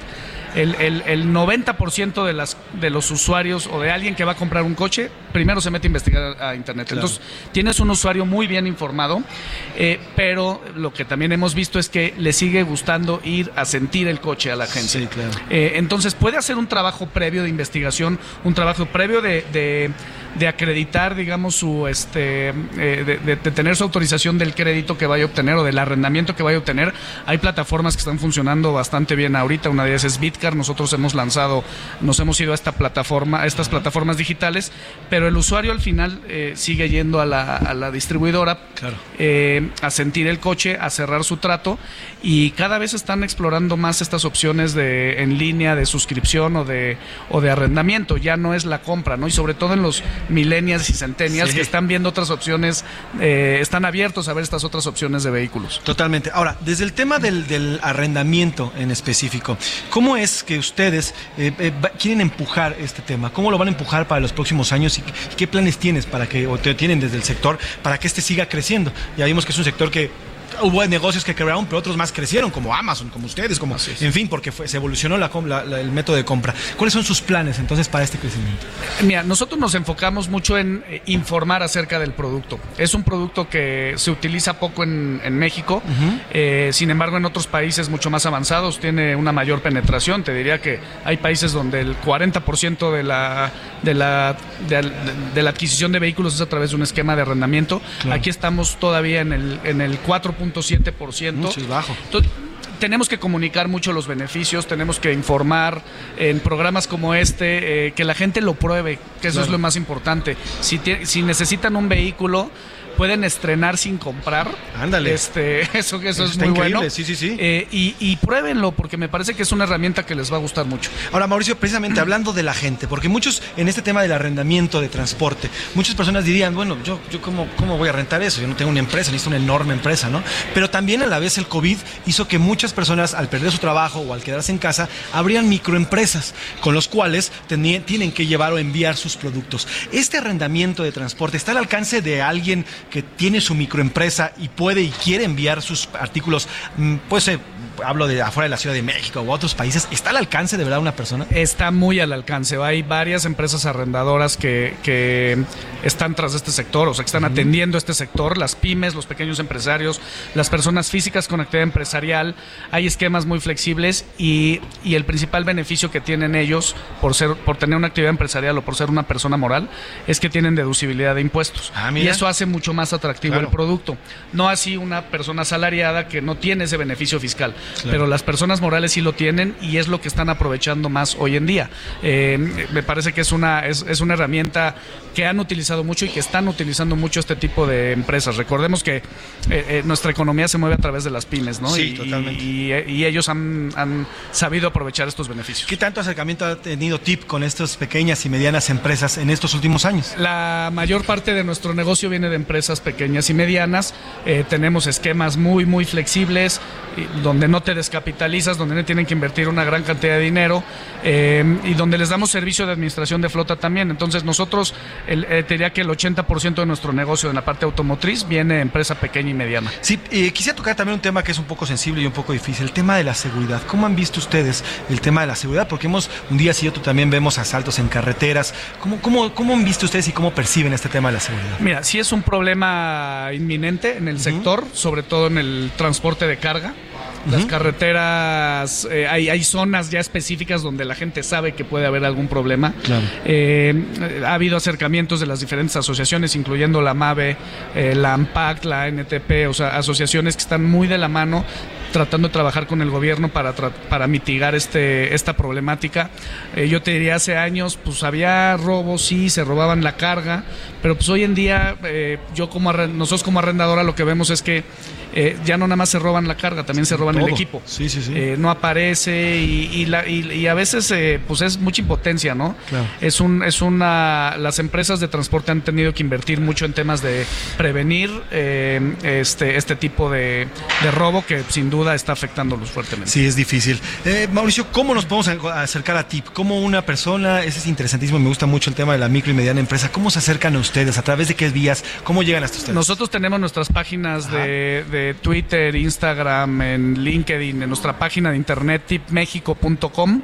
El, el, el 90% de, las, de los usuarios o de alguien que va a comprar un coche, primero se mete a investigar a Internet. Claro. Entonces, tienes un usuario muy bien informado, pero lo que también hemos visto es que le sigue gustando ir a sentir el coche a la gente. Sí, claro. Eh, entonces puede hacer un trabajo previo de investigación, un trabajo previo de, de- de acreditar, digamos, su este, eh, de, tener su autorización del crédito que vaya a obtener o del arrendamiento que vaya a obtener. Hay plataformas que están funcionando bastante bien ahorita. Una de ellas es Bitcar. Nosotros hemos lanzado, nos hemos ido a esta plataforma, a estas plataformas digitales, pero el usuario al final eh, sigue yendo a la, a la distribuidora Claro. a sentir el coche, a cerrar su trato y cada vez están explorando más estas opciones de en línea de suscripción o de o de arrendamiento. Ya no es la compra, ¿no? Y sobre todo en los millennials y centennials Sí. que están viendo otras opciones, eh, están abiertos a ver estas otras opciones de vehículos. Totalmente. Ahora, desde el tema del, del arrendamiento en específico, ¿cómo es que ustedes eh, eh, quieren empujar este tema? ¿Cómo lo van a empujar para los próximos años y, qué- qué planes tienes para que, o te tienen desde el sector para que este siga creciendo? Ya vimos que es un sector que hubo negocios que quebraron, pero otros más crecieron, como Amazon, como ustedes, como en fin, porque fue- se evolucionó la com- la- la- el método de compra. ¿Cuáles son sus planes entonces para este crecimiento? Mira, nosotros nos enfocamos mucho en eh, informar acerca del producto. Es un producto que se utiliza poco en, en México, eh, sin embargo en otros países mucho más avanzados tiene una mayor penetración. Te diría que hay países donde el 40% de la, de, la, de, de la adquisición de vehículos es a través de un esquema de arrendamiento. Claro. Aquí estamos todavía en el, en el 4.7%. Mucho es bajo. Entonces, tenemos que comunicar mucho los beneficios, tenemos que informar en programas como este, eh, que la gente lo pruebe, que eso Claro. es lo más importante. Si, tie- si necesitan un vehículo, pueden estrenar sin comprar. Ándale. Este, eso eso, Eso es muy increíble, bueno. sí, sí, sí. Eh, y, y pruébenlo, porque me parece que es una herramienta que les va a gustar mucho. Ahora, Mauricio, precisamente hablando de la gente, porque muchos en este tema del arrendamiento de transporte, muchas personas dirían, bueno, yo, yo cómo, cómo voy a rentar eso? Yo no tengo una empresa, necesito una enorme empresa, ¿no? Pero también a la vez el COVID hizo que muchas personas, al perder su trabajo o al quedarse en casa, abrían microempresas con los cuales tienen que llevar o enviar sus productos. Este arrendamiento de transporte está al alcance de alguien que tiene su microempresa y puede y quiere enviar sus artículos, mm, pues eh, hablo de afuera de la Ciudad de México o otros países, ¿está al alcance de verdad una persona? Está muy al alcance. Hay varias empresas arrendadoras que, que están tras este sector, o sea, que están atendiendo este sector, las pymes, los pequeños empresarios, las personas físicas con actividad empresarial. Hay esquemas muy flexibles y, y el principal beneficio que tienen ellos por ser, por tener una actividad empresarial o por ser una persona moral es que tienen deducibilidad de impuestos. Ah, y eso hace mucho más atractivo Claro. el producto. No así una persona asalariada que no tiene ese beneficio fiscal. Claro. Pero las personas morales sí lo tienen y es lo que están aprovechando más hoy en día. Eh, me parece que es una, es, es una herramienta que han utilizado mucho y que están utilizando mucho este tipo de empresas. Recordemos que eh, eh, nuestra economía se mueve a través de las pymes, ¿no? Sí, y, totalmente. Y, y ellos han, han sabido aprovechar estos beneficios. ¿Qué tanto acercamiento ha tenido TIP con estas pequeñas y medianas empresas en estos últimos años? La mayor parte de nuestro negocio viene de empresas pequeñas y medianas. Eh, tenemos esquemas muy, muy flexibles, donde no te descapitalizas, donde no tienen que invertir una gran cantidad de dinero eh, y donde les damos servicio de administración de flota también. Entonces, nosotros, el, eh, te diría que el 80% de nuestro negocio en la parte automotriz viene de empresa pequeña y mediana. Sí, eh, quisiera tocar también un tema que es un poco sensible y un poco difícil, el tema de la seguridad. ¿Cómo han visto ustedes el tema de la seguridad? Porque hemos, un día sí y otro también vemos asaltos en carreteras. ¿Cómo, cómo, ¿Cómo han visto ustedes y cómo perciben este tema de la seguridad? Mira, sí es un problema inminente en el sector, sobre todo en el transporte de carga. Las carreteras, eh, hay, hay zonas ya específicas donde la gente sabe que puede haber algún problema. Claro. Eh, ha habido acercamientos de las diferentes asociaciones, incluyendo la MAVE, eh, la AMPAC, la NTP, o sea, asociaciones que están muy de la mano tratando de trabajar con el gobierno para, para mitigar este, esta problemática. Eh, yo te diría, hace años, pues había robos, sí, se robaban la carga, pero pues hoy en día, eh, yo como nosotros como arrendadora lo que vemos es que eh, ya no nada más se roban la carga, también se roban el equipo. Sí, sí, sí. Eh, no aparece y, la, y, a veces eh, pues es mucha impotencia, ¿no? Es un es una las empresas de transporte han tenido que invertir mucho en temas de prevenir este este tipo de, de, robo que sin duda está afectándolos fuertemente. Sí, es difícil. Mauricio, ¿cómo nos podemos acercar a ti? ¿Cómo una persona, ese es interesantísimo, me gusta mucho el tema de la micro y mediana empresa, ¿cómo se acercan a ustedes? ¿A través de qué vías? ¿Cómo llegan hasta ustedes? Nosotros tenemos nuestras páginas de, de, Twitter, Instagram, en LinkedIn, en nuestra página de internet tipmexico.com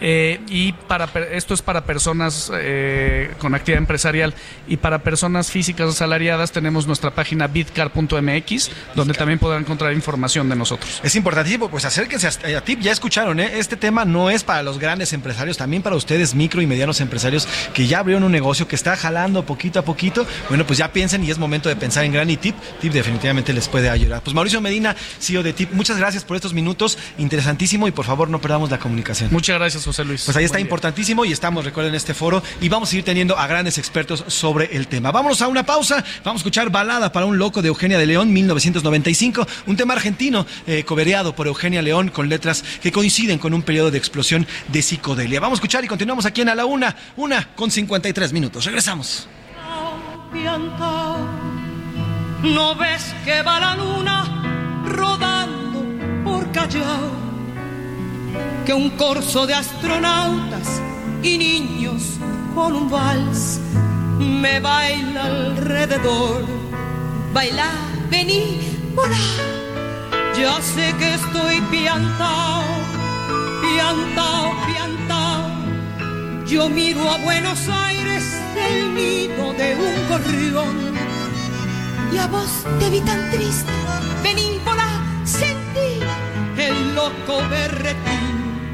eh, y para esto es para personas eh, con actividad empresarial y para personas físicas asalariadas tenemos nuestra página bitcar.mx donde también podrán encontrar información de nosotros. Es importantísimo, pues acérquense a, Tip, ya escucharon, ¿eh? este tema no es para los grandes empresarios, también para ustedes micro y medianos empresarios que ya abrieron un negocio que está jalando poquito a poquito, bueno, pues ya piensen y es momento de pensar en gran y Tip, Tip definitivamente les puede ayudar. Pues Mauricio Medina, CEO de Tip, muchas gracias por estos minutos, interesantísimo y por favor no perdamos la comunicación. Muchas gracias, José Luis. Pues ahí está importantísimo y estamos, recuerden, este foro y vamos a ir teniendo a grandes expertos sobre el tema. Vámonos a una pausa, vamos a escuchar Balada para un loco de Eugenia de León, 1995, un tema argentino eh, cobereado por Eugenia León con letras que coinciden con un periodo de explosión de psicodelia. Vamos a escuchar y continuamos aquí en A la Una, una con 53 minutos. Regresamos. ¿No ves que va la luna rodando por Callao? Que un corso de astronautas y niños con un vals me baila alrededor. Baila, vení, volá. Ya sé que estoy piantao, piantao, piantao. Yo miro a Buenos Aires del nido de un gorrión y a vos te vi tan triste. Benímbola, sentí el loco berretín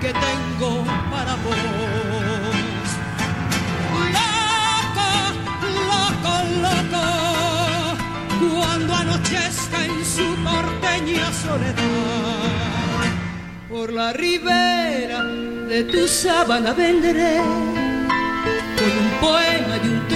que tengo para vos. Loco, loco, loco, cuando anochezca en su porteña soledad, por la ribera de tu sábana vendré con un poema y un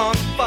On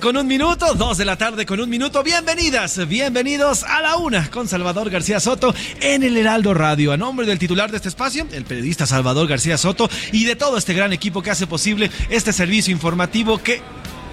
con un minuto, dos de la tarde con un minuto. Bienvenidas, bienvenidos a la una con Salvador García Soto en el Heraldo Radio. A nombre del titular de este espacio, el periodista Salvador García Soto y de todo este gran equipo que hace posible este servicio informativo que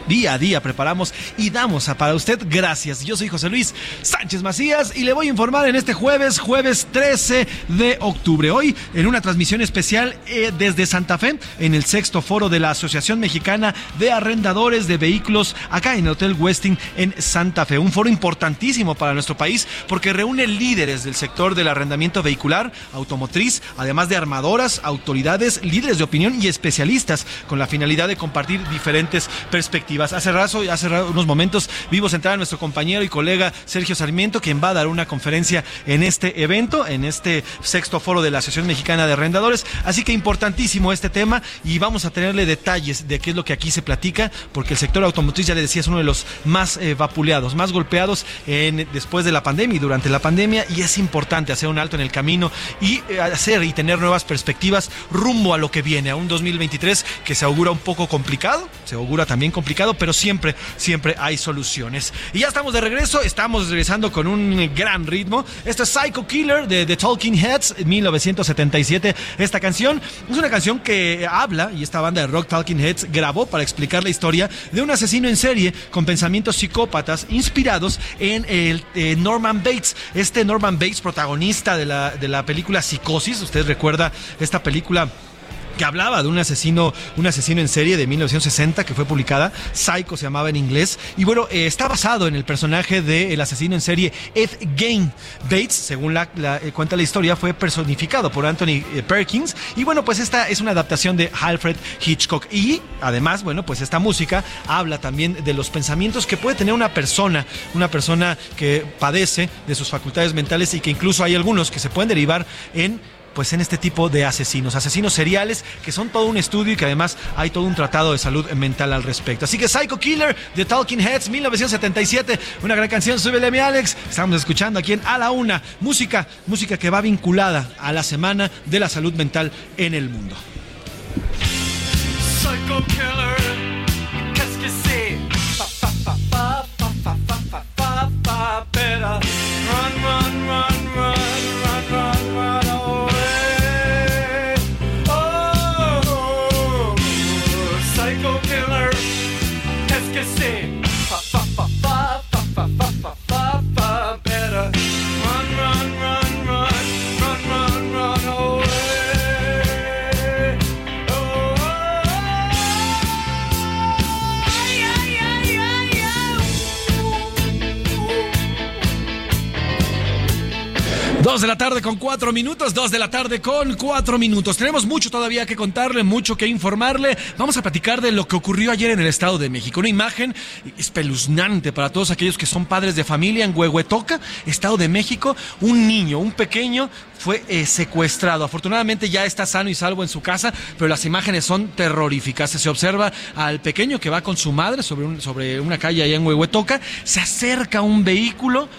día a día preparamos y damos para usted. Gracias. Yo soy José Luis Sánchez Macías y le voy a informar en este jueves, jueves 13 de octubre. Hoy en una transmisión especial eh, desde Santa Fe, en el sexto foro de la Asociación Mexicana de Arrendadores de Vehículos, acá en el Hotel Westing en Santa Fe. Un foro importantísimo para nuestro país porque reúne líderes del sector del arrendamiento vehicular, automotriz, además de armadoras, autoridades, líderes de opinión y especialistas con la finalidad de compartir diferentes perspectivas. Hace rato, hace unos momentos vimos entrar a nuestro compañero y colega Sergio Sarmiento, quien va a dar una conferencia en este evento, en este sexto foro de la Asociación Mexicana de Arrendadores. Así que importantísimo este tema y vamos a tenerle detalles de qué es lo que aquí se platica, porque el sector automotriz, ya le decía, es uno de los más eh, vapuleados, más golpeados después de la pandemia y durante la pandemia y es importante hacer un alto en el camino y eh, hacer y tener nuevas perspectivas rumbo a lo que viene, a un 2023 que se augura un poco complicado, se augura también complicado, pero siempre, siempre hay soluciones. Y ya estamos de regreso, estamos regresando con un gran ritmo. Esto es Psycho Killer de The Talking Heads, 1977. Esta canción es una canción que habla, y esta banda de rock Talking Heads grabó para explicar la historia de un asesino en serie con pensamientos psicópatas inspirados en el eh, Norman Bates. Este Norman Bates, protagonista de la, de la película Psicosis, usted recuerda esta película que hablaba de un asesino, un asesino en serie de 1960 que fue publicada, Psycho se llamaba en inglés, y bueno, eh, está basado en el personaje del asesino en serie Ed Gain. Bates, según la, eh, cuenta la historia, fue personificado por Anthony eh, Perkins, y bueno, pues esta es una adaptación de Alfred Hitchcock, y además, bueno, pues esta música habla también de los pensamientos que puede tener una persona, una persona que padece de sus facultades mentales y que incluso hay algunos que se pueden derivar en pues en este tipo de asesinos, asesinos seriales que son todo un estudio y que además hay todo un tratado de salud mental al respecto. Así que Psycho Killer de Talking Heads 1977, una gran canción, súbele mi Alex. Estamos escuchando aquí en A la Una, música, música que va vinculada a la semana de la salud mental en el mundo. Psycho killer, Dos de la tarde con cuatro minutos, dos de la tarde con cuatro minutos. Tenemos mucho todavía que contarle, mucho que informarle. Vamos a platicar de lo que ocurrió ayer en el Estado de México. Una imagen espeluznante para todos aquellos que son padres de familia en Huehuetoca, Estado de México. Un niño, un pequeño, fue eh, secuestrado. Afortunadamente ya está sano y salvo en su casa, pero las imágenes son terroríficas. Se observa al pequeño que va con su madre sobre, sobre una calle allá en Huehuetoca. Se acerca un vehículo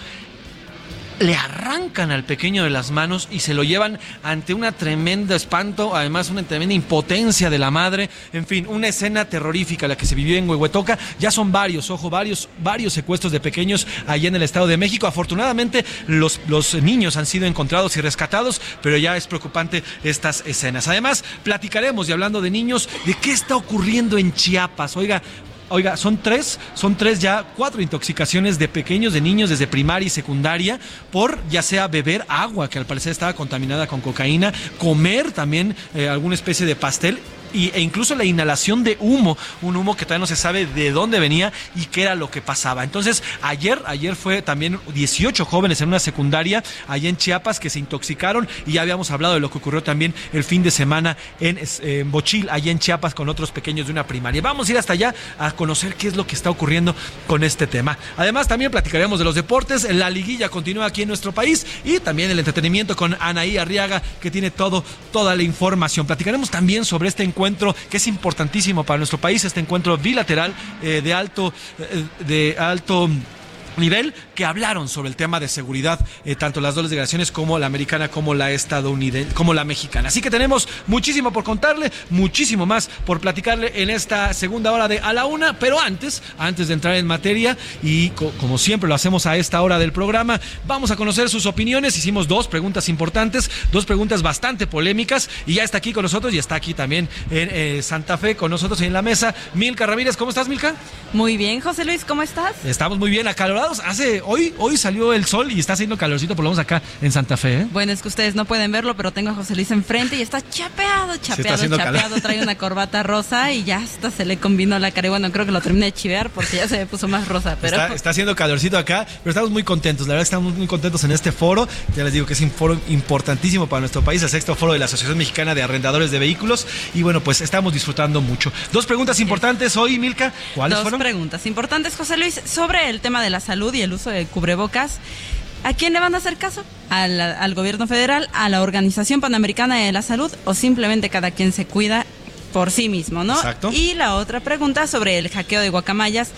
le arrancan al pequeño de las manos y se lo llevan ante una tremenda espanto, además una tremenda impotencia de la madre, en fin, una escena terrorífica la que se vivió en Huehuetoca, ya son varios, ojo, varios, varios secuestros de pequeños allá en el Estado de México, afortunadamente los, los niños han sido encontrados y rescatados, pero ya es preocupante estas escenas. Además, platicaremos y hablando de niños, de qué está ocurriendo en Chiapas, oiga, Oiga, son tres, son tres ya, cuatro intoxicaciones de pequeños, de niños desde primaria y secundaria, por ya sea beber agua, que al parecer estaba contaminada con cocaína, comer también eh, alguna especie de pastel y, e incluso la inhalación de humo, un humo que todavía no se sabe de dónde venía y qué era lo que pasaba. Entonces, ayer, ayer fue también 18 jóvenes en una secundaria allá en Chiapas que se intoxicaron y ya habíamos hablado de lo que ocurrió también el fin de semana en, Bochil, allá en Chiapas con otros pequeños de una primaria. Vamos a ir hasta allá a conocer qué es lo que está ocurriendo con este tema. Además, también platicaremos de los deportes, la liguilla continúa aquí en nuestro país y también el entretenimiento con Anaí Arriaga que tiene todo, toda la información. Platicaremos también sobre este encuentro que es importantísimo para nuestro país, este encuentro bilateral eh, de alto, eh, de alto nivel que hablaron sobre el tema de seguridad, eh, tanto las dos delegaciones como la americana como la estadounidense, como la mexicana. Así que tenemos muchísimo por contarle, muchísimo más por platicarle en esta segunda hora de A la Una, pero antes, antes de entrar en materia y co- como siempre lo hacemos a esta hora del programa, vamos a conocer sus opiniones. Hicimos dos preguntas importantes, dos preguntas bastante polémicas y ya está aquí con nosotros y está aquí también en eh, Santa Fe con nosotros en la mesa. Milka Ramírez, ¿cómo estás, Milka? Muy bien, José Luis, ¿cómo estás? Estamos muy bien Hace hoy hoy salió el sol y está haciendo calorcito, por lo menos acá en Santa Fe. ¿eh? Bueno, es que ustedes no pueden verlo, pero tengo a José Luis enfrente y está chapeado, chapeado, chapeado. calor. Trae una corbata rosa y ya hasta se le combinó la cara. Y bueno, creo que lo terminé de chivear porque ya se me puso más rosa. Pero Está, está haciendo calorcito acá, pero estamos muy contentos. La verdad que estamos muy contentos en este foro. Ya les digo que es un foro importantísimo para nuestro país, el sexto foro de la Asociación Mexicana de Arrendadores de Vehículos. Y bueno, pues estamos disfrutando mucho. Dos preguntas importantes hoy, Milka. ¿Cuáles dos fueron? preguntas importantes, José Luis, sobre el tema de la salud y el uso de cubrebocas. ¿A quién le van a hacer caso? ¿Al, al gobierno federal, a la Organización Panamericana de la Salud o simplemente cada quien se cuida por sí mismo, ¿no? Exacto. Y la otra pregunta sobre el hackeo de guacamayas.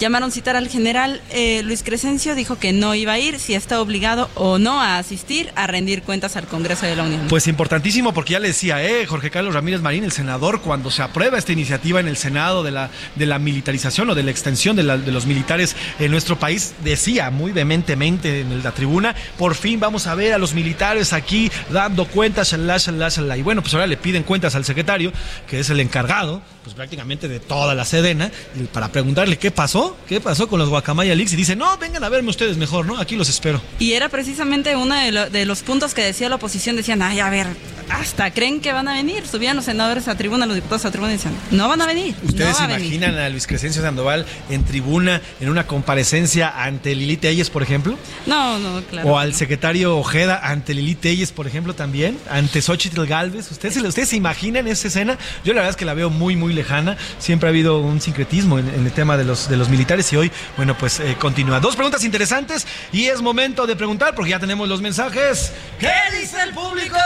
Llamaron citar al general eh, Luis Crescencio, dijo que no iba a ir, si está obligado o no a asistir a rendir cuentas al Congreso de la Unión. Pues importantísimo porque ya le decía, eh, Jorge Carlos Ramírez Marín, el senador, cuando se aprueba esta iniciativa en el Senado de la, de la militarización o de la extensión de, la- de los militares en nuestro país, decía muy vehementemente en la tribuna, por fin vamos a ver a los militares aquí dando cuentas, shalala, shalala, shalala. Y bueno, pues ahora le piden cuentas al secretario, que es el encargado, pues prácticamente de toda la sedena, para preguntarle qué pasó, qué pasó con los Guacamaya Leaks, y dice, no, vengan a verme ustedes mejor, ¿no? Aquí los espero. Y era precisamente uno de, lo- de los puntos que decía la oposición, decían, ay, a ver, hasta creen que van a venir. Subían los senadores a tribuna, los diputados a tribuna y decían, no van a venir. ¿Ustedes no se va a venir". imaginan a Luis Crescencio Sandoval en tribuna en una comparecencia ante Lili Telles, por ejemplo? No, no, claro. o al secretario Ojeda ante Lili Telles, por ejemplo, también, ante Xochitl Galvez. ¿Ustedes, se- ¿Ustedes se imaginan esa escena? Yo la verdad es que la veo muy, muy lejana. Siempre ha habido un sincretismo en, en el tema de los, de los militares y hoy, bueno, pues eh, continúa. Dos preguntas interesantes y es momento de preguntar porque ya tenemos los mensajes. ¿Qué dice el público?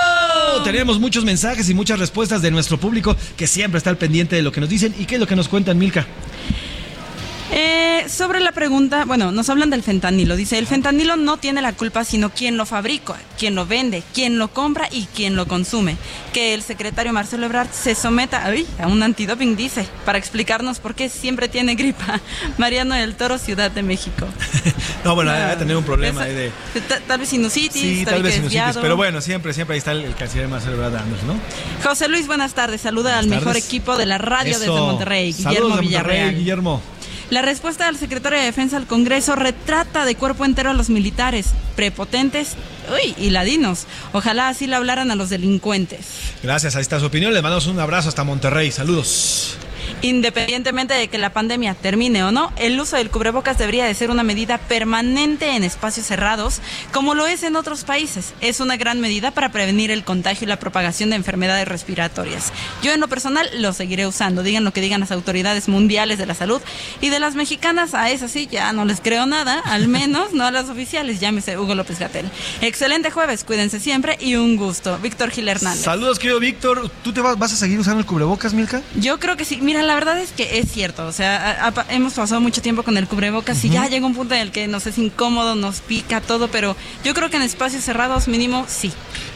Tenemos muchos mensajes y muchas respuestas de nuestro público que siempre está al pendiente de lo que nos dicen y qué es lo que nos cuentan, Milka. Eh, sobre la pregunta, bueno, nos hablan del fentanilo. Dice, el fentanilo no tiene la culpa sino quien lo fabrica, quien lo vende, quien lo compra y quien lo consume. Que el secretario Marcelo Ebrard se someta ay, a un antidoping, dice, para explicarnos por qué siempre tiene gripa. Mariano del Toro, Ciudad de México. No, bueno, No, hay tener un problema ahí de... Ta- Tal vez sinusitis, Sí, tal, vez sinusitis, pero bueno, siempre, siempre ahí está el, canciller Marcelo Ebrard dándonos, ¿no? José Luis, buenas tardes. Saluda al mejor equipo de la radio desde. Monterrey, Guillermo Villarreal. Guillermo. La respuesta del secretario de Defensa al Congreso retrata de cuerpo entero a los militares, prepotentes uy, y ladinos. Ojalá así le hablaran a los delincuentes. Gracias, ahí está su opinión. Les mandamos un abrazo hasta Monterrey. Saludos. Independientemente de que la pandemia termine o no, el uso del cubrebocas debería de ser una medida permanente en espacios cerrados, como lo es en otros países. Es una gran medida para prevenir el contagio y la propagación de enfermedades respiratorias. Yo en lo personal lo seguiré usando, digan lo que digan las autoridades mundiales de la salud y de las mexicanas, a esas sí ya no les creo nada, al menos no a las oficiales, llámese Hugo López Gatel. Excelente jueves, cuídense siempre y un gusto. Víctor Gil Hernández. Saludos, querido Víctor. ¿Tú te vas, vas a seguir usando el cubrebocas, Milka? Yo creo que sí. Mira, la verdad es que es cierto. O sea, ha- ha- hemos pasado mucho tiempo con el cubrebocas y ya llega un punto en el que nos es incómodo, nos pica todo, pero yo creo que en espacios cerrados mínimo sí.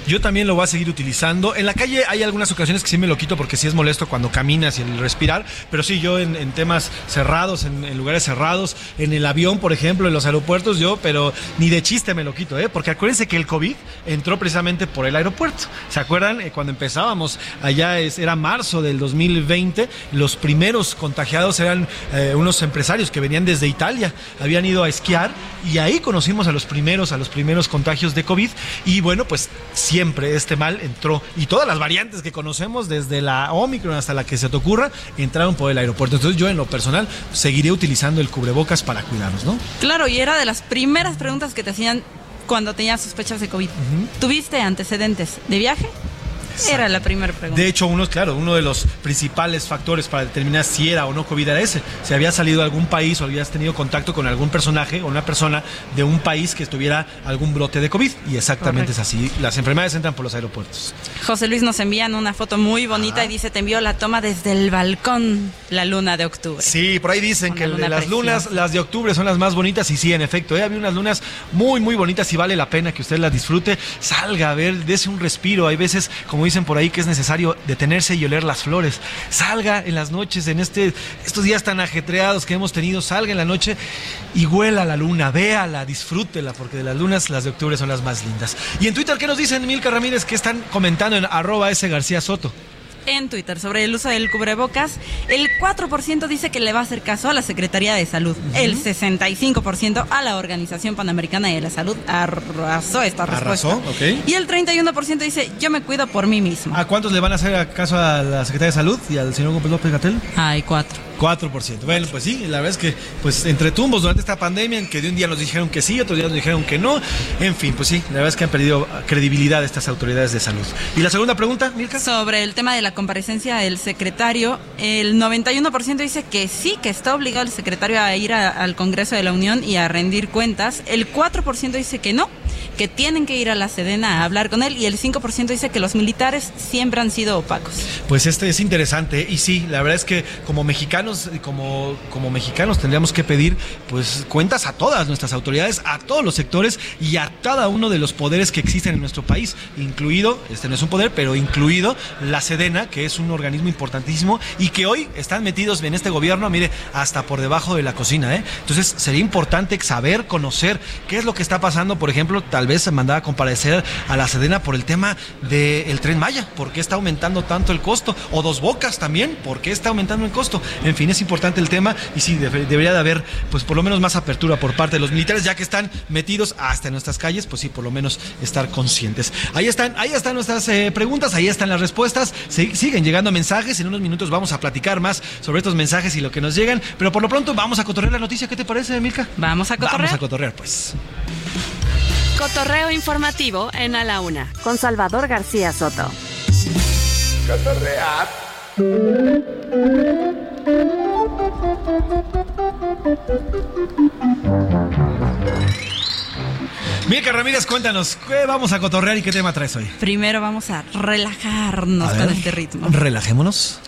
Yo también lo voy a seguir utilizando. En la calle hay algunas ocasiones que sí me lo quito porque sí es molesto cuando caminas y el respirar. Pero sí, yo en, temas cerrados, en, lugares cerrados, en el avión, por ejemplo, en los aeropuertos, yo, pero ni de chiste me lo quito, ¿eh? Porque acuérdense que el COVID entró precisamente por el aeropuerto. ¿Se acuerdan? Eh, cuando empezábamos, allá es- era marzo del 2020, los primeros contagiados eran eh, unos empresarios que venían desde Italia, habían ido a esquiar y ahí conocimos a los primeros, a los primeros contagios de COVID. Y bueno, pues siempre este mal entró. Y todas las variantes que conocemos, desde la Omicron hasta la que se te ocurra, entraron por el aeropuerto. Entonces yo en lo personal seguiré utilizando el cubrebocas para cuidarnos, ¿no? Claro, y era de las primeras preguntas que te hacían cuando tenías sospechas de COVID. ¿Tuviste antecedentes de viaje? Era la primera pregunta. De hecho, uno, claro, uno de los principales factores para determinar si era o no COVID era ese. Si había salido de algún país o habías tenido contacto con algún personaje o una persona de un país que estuviera algún brote de COVID. Y exactamente es así. Las enfermedades entran por los aeropuertos. José Luis nos envían una foto muy bonita y dice, te envió la toma desde el balcón, la luna de octubre. Sí, por ahí dicen que luna las lunas, las de octubre son las más bonitas y sí, en efecto, ¿eh? había unas lunas muy, muy bonitas y vale la pena que usted las disfrute. Salga a ver, dése un respiro. Hay veces, como dicen por ahí, que es necesario detenerse y oler las flores. Salga en las noches, en este, estos días tan ajetreados que hemos tenido, salga en la noche y huela la luna, véala, disfrútela, porque de las lunas las de octubre son las más lindas. Y en Twitter, ¿qué nos dicen Milka Ramírez? que están comentando en arroba ese García Soto? En Twitter sobre el uso del cubrebocas, el 4% dice que le va a hacer caso a la Secretaría de Salud. El 65% a la Organización Panamericana de la Salud arrasó esta respuesta. Arrasó, ok. Y el 31% dice, yo me cuido por mí mismo. ¿A cuántos le van a hacer caso a la Secretaría de Salud y al señor Gómez López Gatel? Hay cuatro. 4%. Bueno, pues sí, la verdad es que pues entre tumbos durante esta pandemia, en que de un día nos dijeron que sí, otro día nos dijeron que no. En fin, pues sí, la verdad es que han perdido credibilidad estas autoridades de salud. Y la segunda pregunta, Mirka. Sobre el tema de la comparecencia del secretario, el 91% dice que sí, que está obligado el secretario a ir a- al Congreso de la Unión y a rendir cuentas. El 4% dice que no, que tienen que ir a la Sedena a hablar con él. Y el 5% dice que los militares siempre han sido opacos. Pues este es interesante y sí, la verdad es que como mexicanos y como, como mexicanos tendríamos que pedir pues cuentas a todas nuestras autoridades, a todos los sectores y a cada uno de los poderes que existen en nuestro país, incluido, este no es un poder, pero incluido la Sedena, que es un organismo importantísimo y que hoy están metidos en este gobierno, mire, hasta por debajo de la cocina, ¿eh? Entonces sería importante saber, conocer qué es lo que está pasando, por ejemplo, tal vez se mandaba a comparecer a la Sedena por el tema del tren Maya, ¿por qué está aumentando tanto el costo? O Dos Bocas también, ¿por qué está aumentando el costo? En fin, es importante el tema y sí, debe- debería de haber, pues por lo menos más apertura por parte de los militares, ya que están metidos hasta en nuestras calles, pues sí, por lo menos estar conscientes. Ahí están, ahí están nuestras eh, preguntas, ahí están las respuestas, Se- siguen llegando mensajes, en unos minutos vamos a platicar más sobre estos mensajes y lo que nos llegan, pero por lo pronto vamos a cotorrear la noticia, ¿qué te parece, Milka? Vamos a Vamos a cotorrear, pues. Cotorreo informativo en A la Una con Salvador García Soto. Milka Ramírez, cuéntanos, ¿qué vamos a cotorrear y qué tema traes hoy? Primero vamos a relajarnos A con este ritmo. Relajémonos.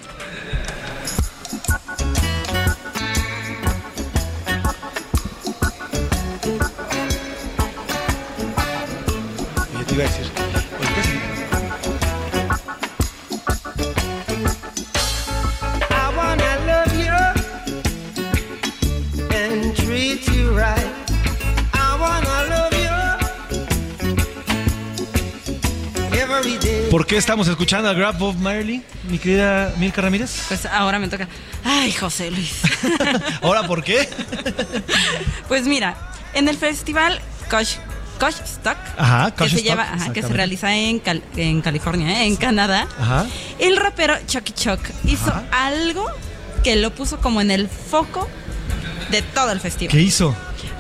Yo te iba a decir. ¿Por qué estamos escuchando a Grab Bob Marley, mi querida Milka Ramírez? Pues ahora me toca. Ay, José Luis. ¿Ahora por qué? Pues mira, en el festival Kosh, Stock, Ajá, que se lleva, ajá, que se realiza en, Cal- en California, ¿eh? en Canadá, Ajá. el rapero Chucky Chuck hizo algo que lo puso como en el foco de todo el festival. ¿Qué hizo?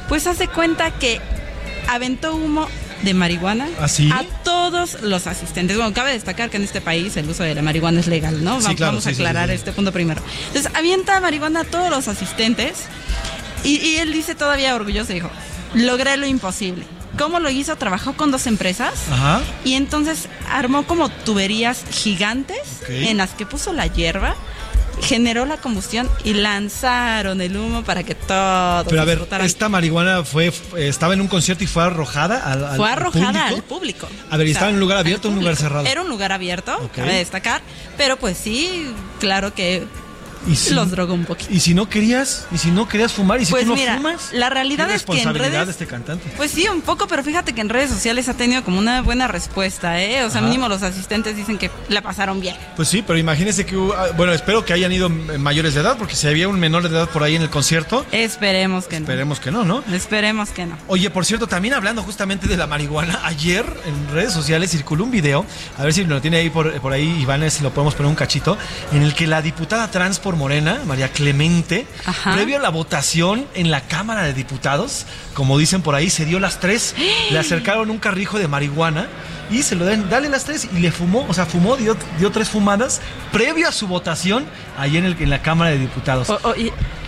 Pues hace cuenta que aventó humo de marihuana ¿Ah, a todos los asistentes. Bueno, cabe destacar que en este país el uso de la marihuana es legal, ¿no? Sí, Va- claro, Vamos sí, a aclarar sí, este punto primero. Entonces, avienta marihuana a todos los asistentes y, y él dice todavía orgulloso, dijo, logré lo imposible. ¿Cómo lo hizo? Trabajó con dos empresas Ajá. y entonces armó como tuberías gigantes en las que puso la hierba, generó la combustión y lanzaron el humo para que todos Pero a ver, esta marihuana fue, estaba en un concierto y fue arrojada al, al- Fue arrojada público? al público. A ver, ¿y O sea, estaba en un lugar abierto o en un lugar cerrado? Era un lugar abierto, Ok. cabe destacar, pero pues sí, claro que ¿Y si- los drogó un poquito. Y si no querías, y si no querías fumar, y si Pues tú no mira, fumas, la realidad es que en redes- de este cantante. Pues sí, un poco, pero fíjate que en redes sociales ha tenido como una buena respuesta, ¿eh? O sea, Ajá. mínimo los asistentes dicen que la pasaron bien. Pues sí, pero imagínense que hubo- ah, bueno, espero que hayan ido eh, mayores de edad, porque si había un menor de edad por ahí en el concierto, Esperemos que no. esperemos que no, ¿no? Esperemos que no. Oye, por cierto, también hablando justamente de la marihuana, ayer en redes sociales circuló un video, a ver si lo tiene ahí por, por ahí Iván, si lo podemos poner un cachito, en el que la diputada trans por Morena, María Clemente, Ajá. previo a la votación en la Cámara de Diputados, como dicen por ahí, se dio las tres, le acercaron un carrijo de marihuana y se lo den, dale las tres y le fumó, o sea, fumó, dio, dio tres fumadas previo a su votación ahí en, el, en la Cámara de Diputados.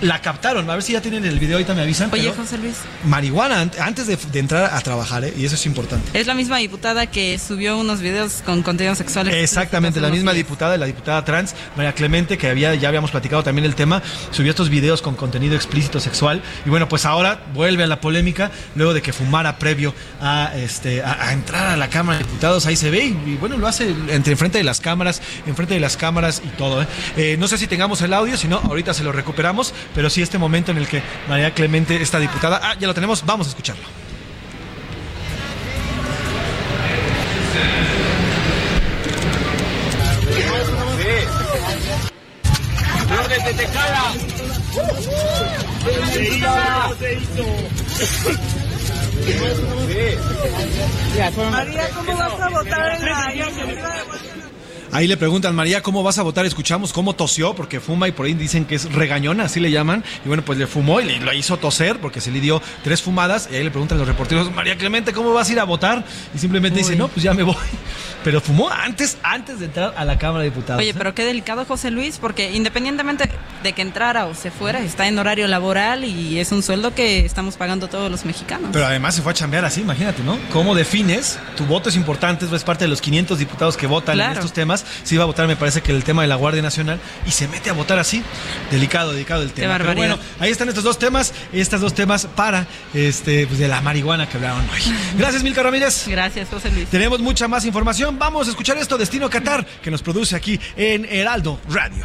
La captaron, a ver si ya tienen el video, ahorita me avisan. Oye, José Luis. Marihuana an- antes de, de entrar a trabajar, ¿eh? y eso es importante. Es la misma diputada que subió unos videos con contenido sexual. Exactamente, la misma diputada, la diputada trans, María Clemente, que había, ya habíamos platicado también el tema, subió estos videos con contenido explícito sexual. Y bueno, pues ahora vuelve a la polémica, luego de que fumara previo a, este, a, a entrar a la Cámara de Diputados, ahí se ve, y, bueno, lo hace entre enfrente de las cámaras, enfrente de las cámaras y todo. ¿eh? Eh, no sé si tengamos el audio, si no, ahorita se lo recuperamos, pero sí este momento en el que María Clemente, esta diputada, ah, ya lo tenemos, vamos a escucharlo. desde. María, ¿cómo vas a votar en la Ahí le preguntan, María, ¿cómo vas a votar? Escuchamos cómo tosió, porque fuma y por ahí dicen que es regañona, así le llaman. Y bueno, pues le fumó y le, lo hizo toser porque se le dio tres fumadas. Y ahí le preguntan los reporteros, María Clemente, ¿cómo vas a ir a votar? Y simplemente dice, no, pues ya me voy. Pero fumó antes, antes de entrar a la Cámara de Diputados. Oye, ¿eh? pero qué delicado José Luis, porque independientemente de que entrara o se fuera, está en horario laboral y es un sueldo que estamos pagando todos los mexicanos. Pero además se fue a chambear así, imagínate, ¿no? ¿Cómo defines? Tu voto es importante, es parte de los 500 diputados que votan en estos temas. Se iba a votar, me parece que el tema de la Guardia Nacional y se mete a votar así. Delicado, delicado el tema. Pero bueno, ahí están estos dos temas, estos dos temas para este pues de la marihuana que hablaron hoy. Gracias, Milka Ramírez. Gracias, José Luis. Tenemos mucha más información. Vamos a escuchar esto, Destino Qatar, que nos produce aquí en Heraldo Radio.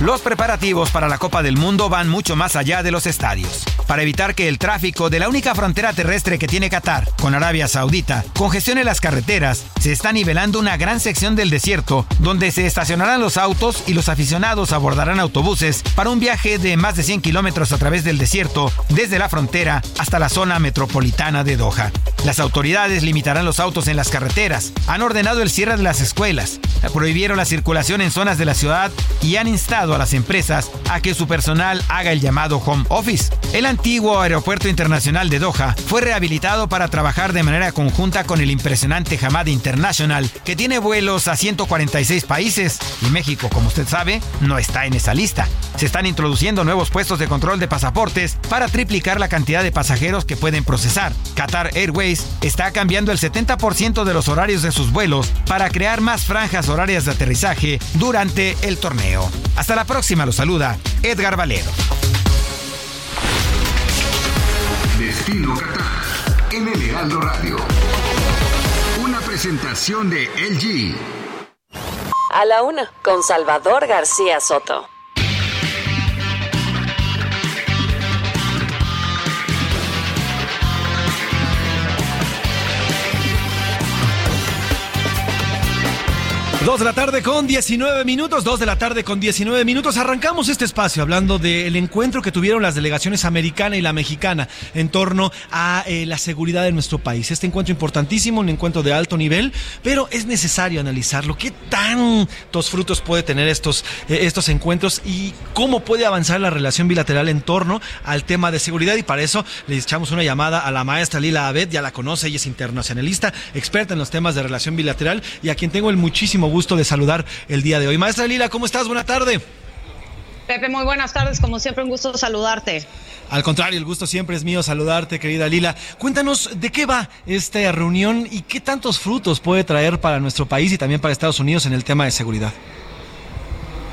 Los preparativos para la Copa del Mundo van mucho más allá de los estadios. Para evitar que el tráfico de la única frontera terrestre que tiene Qatar con Arabia Saudita congestione las carreteras, se está nivelando una gran sección del desierto donde se estacionarán los autos y los aficionados abordarán autobuses para un viaje de más de 100 kilómetros a través del desierto desde la frontera hasta la zona metropolitana de Doha. Las autoridades limitarán los autos en las carreteras, han ordenado el cierre de las escuelas, prohibieron la circulación en zonas de la ciudad y han instado a las empresas a que su personal haga el llamado home office. El antiguo aeropuerto internacional de Doha fue rehabilitado para trabajar de manera conjunta con el impresionante Hamad International, que tiene vuelos a 146 países y México, como usted sabe, no está en esa lista. Se están introduciendo nuevos puestos de control de pasaportes para triplicar la cantidad de pasajeros que pueden procesar. Qatar Airways está cambiando el 70% de los horarios de sus vuelos para crear más franjas horarias de aterrizaje durante el torneo. Hasta la próxima, lo saluda Edgar Valero. Destino Qatar en el Heraldo Radio. Una presentación de LG. A la una, con Salvador García Soto. Dos de la tarde con 19 minutos, dos de la tarde con 19 minutos. Arrancamos este espacio hablando del encuentro que tuvieron las delegaciones americana y la mexicana en torno a eh, la seguridad de nuestro país. Este encuentro importantísimo, un encuentro de alto nivel, pero es necesario analizarlo. ¿Qué tantos frutos puede tener estos, eh, estos encuentros y cómo puede avanzar la relación bilateral en torno al tema de seguridad? Y para eso le echamos una llamada a la maestra Lila Abed, ya la conoce, ella es internacionalista, experta en los temas de relación bilateral y a quien tengo el muchísimo gusto de saludar el día de hoy. Maestra Lila, ¿cómo estás? Buena tarde. Pepe, muy buenas tardes. Como siempre, un gusto saludarte. Al contrario, el gusto siempre es mío saludarte, querida Lila. Cuéntanos de qué va esta reunión y qué tantos frutos puede traer para nuestro país y también para Estados Unidos en el tema de seguridad.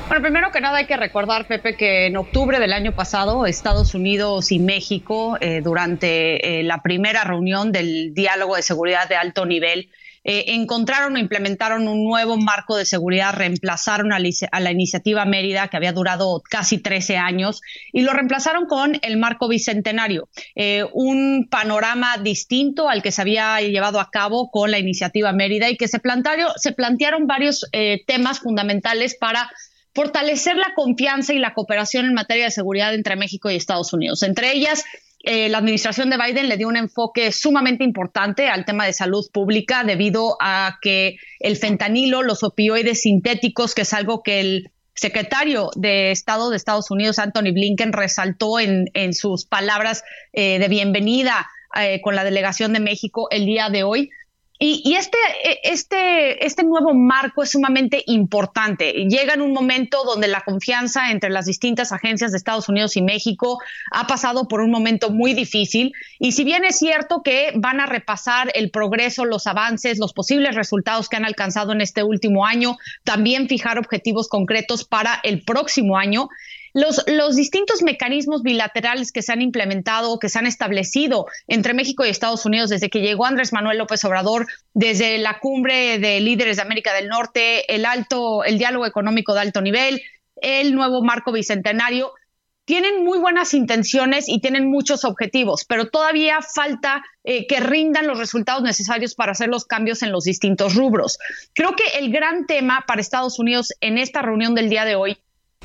Bueno, primero que nada hay que recordar, Pepe, que en octubre del año pasado Estados Unidos y México, eh, durante eh, la primera reunión del diálogo de seguridad de alto nivel, eh, encontraron o implementaron un nuevo marco de seguridad, reemplazaron a, la iniciativa Mérida, que había durado casi 13 años, y lo reemplazaron con el marco bicentenario, eh, un panorama distinto al que se había llevado a cabo con la iniciativa Mérida y que se plantearon, varios eh, temas fundamentales para fortalecer la confianza y la cooperación en materia de seguridad entre México y Estados Unidos. Entre ellas, eh, la administración de Biden le dio un enfoque sumamente importante al tema de salud pública debido a que el fentanilo, los opioides sintéticos, que es algo que el secretario de Estado de Estados Unidos, Anthony Blinken, resaltó en, sus palabras eh, de bienvenida eh, con la delegación de México el día de hoy, y, este, e, este, este nuevo marco es sumamente importante. Llega en un momento donde la confianza entre las distintas agencias de Estados Unidos y México ha pasado por un momento muy difícil. Y si bien es cierto que van a repasar el progreso, los avances, los posibles resultados que han alcanzado en este último año, también fijar objetivos concretos para el próximo año, los, distintos mecanismos bilaterales que se han implementado, que se han establecido entre México y Estados Unidos desde que llegó Andrés Manuel López Obrador, desde la cumbre de líderes de América del Norte, el alto, el diálogo económico de alto nivel, el nuevo marco bicentenario, tienen muy buenas intenciones y tienen muchos objetivos, pero todavía falta eh, que rindan los resultados necesarios para hacer los cambios en los distintos rubros. Creo que el gran tema para Estados Unidos en esta reunión del día de hoy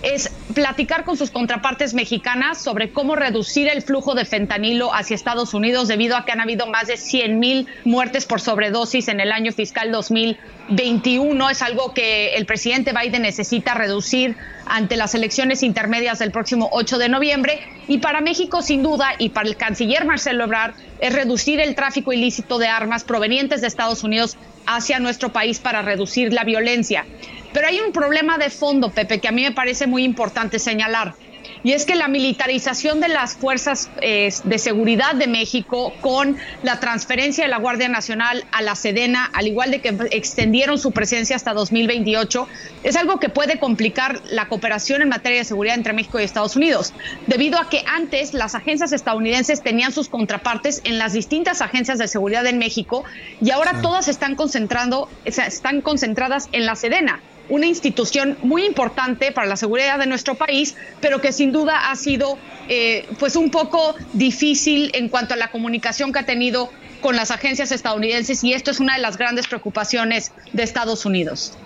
es platicar con sus contrapartes mexicanas sobre cómo reducir el flujo de fentanilo hacia Estados Unidos debido a que han habido más de 100 mil muertes por sobredosis en el año fiscal 2021. Es algo que el presidente Biden necesita reducir ante las elecciones intermedias del próximo 8 de noviembre. Y para México, sin duda, y para el canciller Marcelo Ebrard, es reducir el tráfico ilícito de armas provenientes de Estados Unidos hacia nuestro país para reducir la violencia. Pero hay un problema de fondo, Pepe, que a mí me parece muy importante señalar. Y es que la militarización de las fuerzas eh, de seguridad de México con la transferencia de la Guardia Nacional a la Sedena, al igual de que extendieron su presencia hasta 2028, es algo que puede complicar la cooperación en materia de seguridad entre México y Estados Unidos, debido a que antes las agencias estadounidenses tenían sus contrapartes en las distintas agencias de seguridad en México y ahora todas están concentrando, están concentradas en la Sedena una institución muy importante para la seguridad de nuestro país, pero que sin duda ha sido eh, pues un poco difícil en cuanto a la comunicación que ha tenido con las agencias estadounidenses y esto es una de las grandes preocupaciones de Estados Unidos.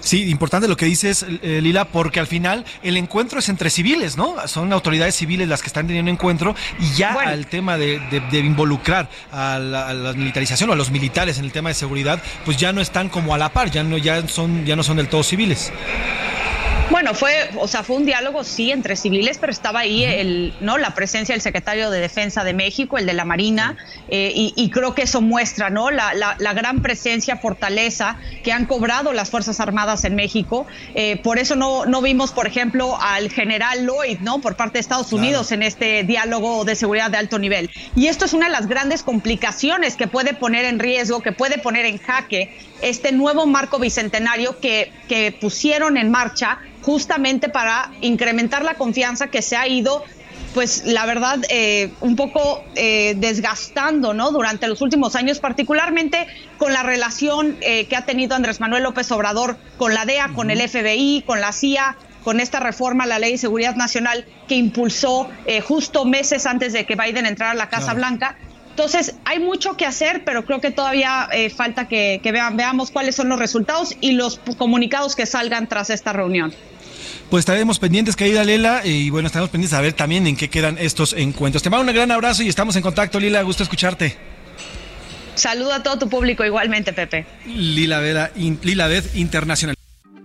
Sí, importante lo que dices, eh, Lila, porque al final el encuentro es entre civiles, ¿no? Son autoridades civiles las que están teniendo encuentro y ya el tema de, involucrar a la, militarización o a los militares en el tema de seguridad, pues ya no están como a la par, ya no, ya son, ya no son del todo civiles. Bueno, fue, o sea, fue un diálogo sí entre civiles, pero estaba ahí el, ¿no? La presencia del secretario de Defensa de México, el de la Marina, eh, y, creo que eso muestra, ¿no? La, la, gran presencia, fortaleza que han cobrado las Fuerzas Armadas en México. Eh, por eso no, no vimos, por ejemplo, al general Lloyd, ¿no? Por parte de Estados Unidos en este diálogo de seguridad de alto nivel. Y esto es una de las grandes complicaciones que puede poner en riesgo, que puede poner en jaque este nuevo marco bicentenario que, que pusieron en marcha justamente para incrementar la confianza que se ha ido pues la verdad, eh, un poco eh, desgastando, ¿no? Durante los últimos años, particularmente con la relación eh, que ha tenido Andrés Manuel López Obrador con la DEA, con el FBI, con la CIA, con esta reforma a la Ley de Seguridad Nacional que impulsó justo meses antes de que Biden entrara a la Casa Blanca. Entonces, hay mucho que hacer, pero creo que todavía falta que, veamos cuáles son los resultados y los comunicados que salgan tras esta reunión pues estaremos pendientes, querida Lela, y bueno, estaremos pendientes a ver también en qué quedan estos encuentros. Te mando un gran abrazo y estamos en contacto, Lila, gusto escucharte. Saludo a todo tu público igualmente, Pepe. Lila Vera, Lila Ved Internacional.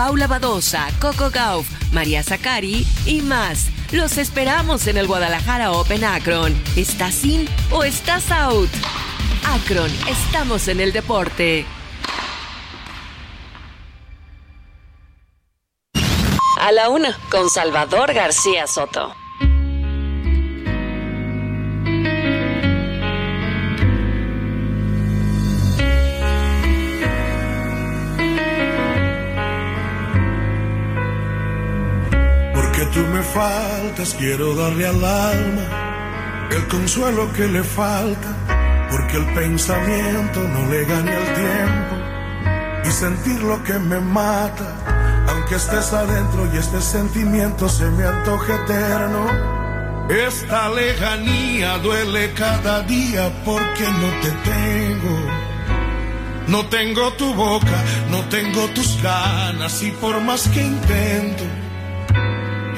Paula Badosa, Coco Gauff, María Zacari y más. Los esperamos en el Guadalajara Open Akron. ¿Estás in o estás out? Akron, estamos en el deporte. A la una, con Salvador García Soto. Tú me faltas, quiero darle al alma el consuelo que le falta, porque el pensamiento no le gane el tiempo y sentir lo que me mata, aunque estés adentro y este sentimiento se me antoje eterno. Esta lejanía duele cada día porque no te tengo. No tengo tu boca, no tengo tus ganas y por más que intento,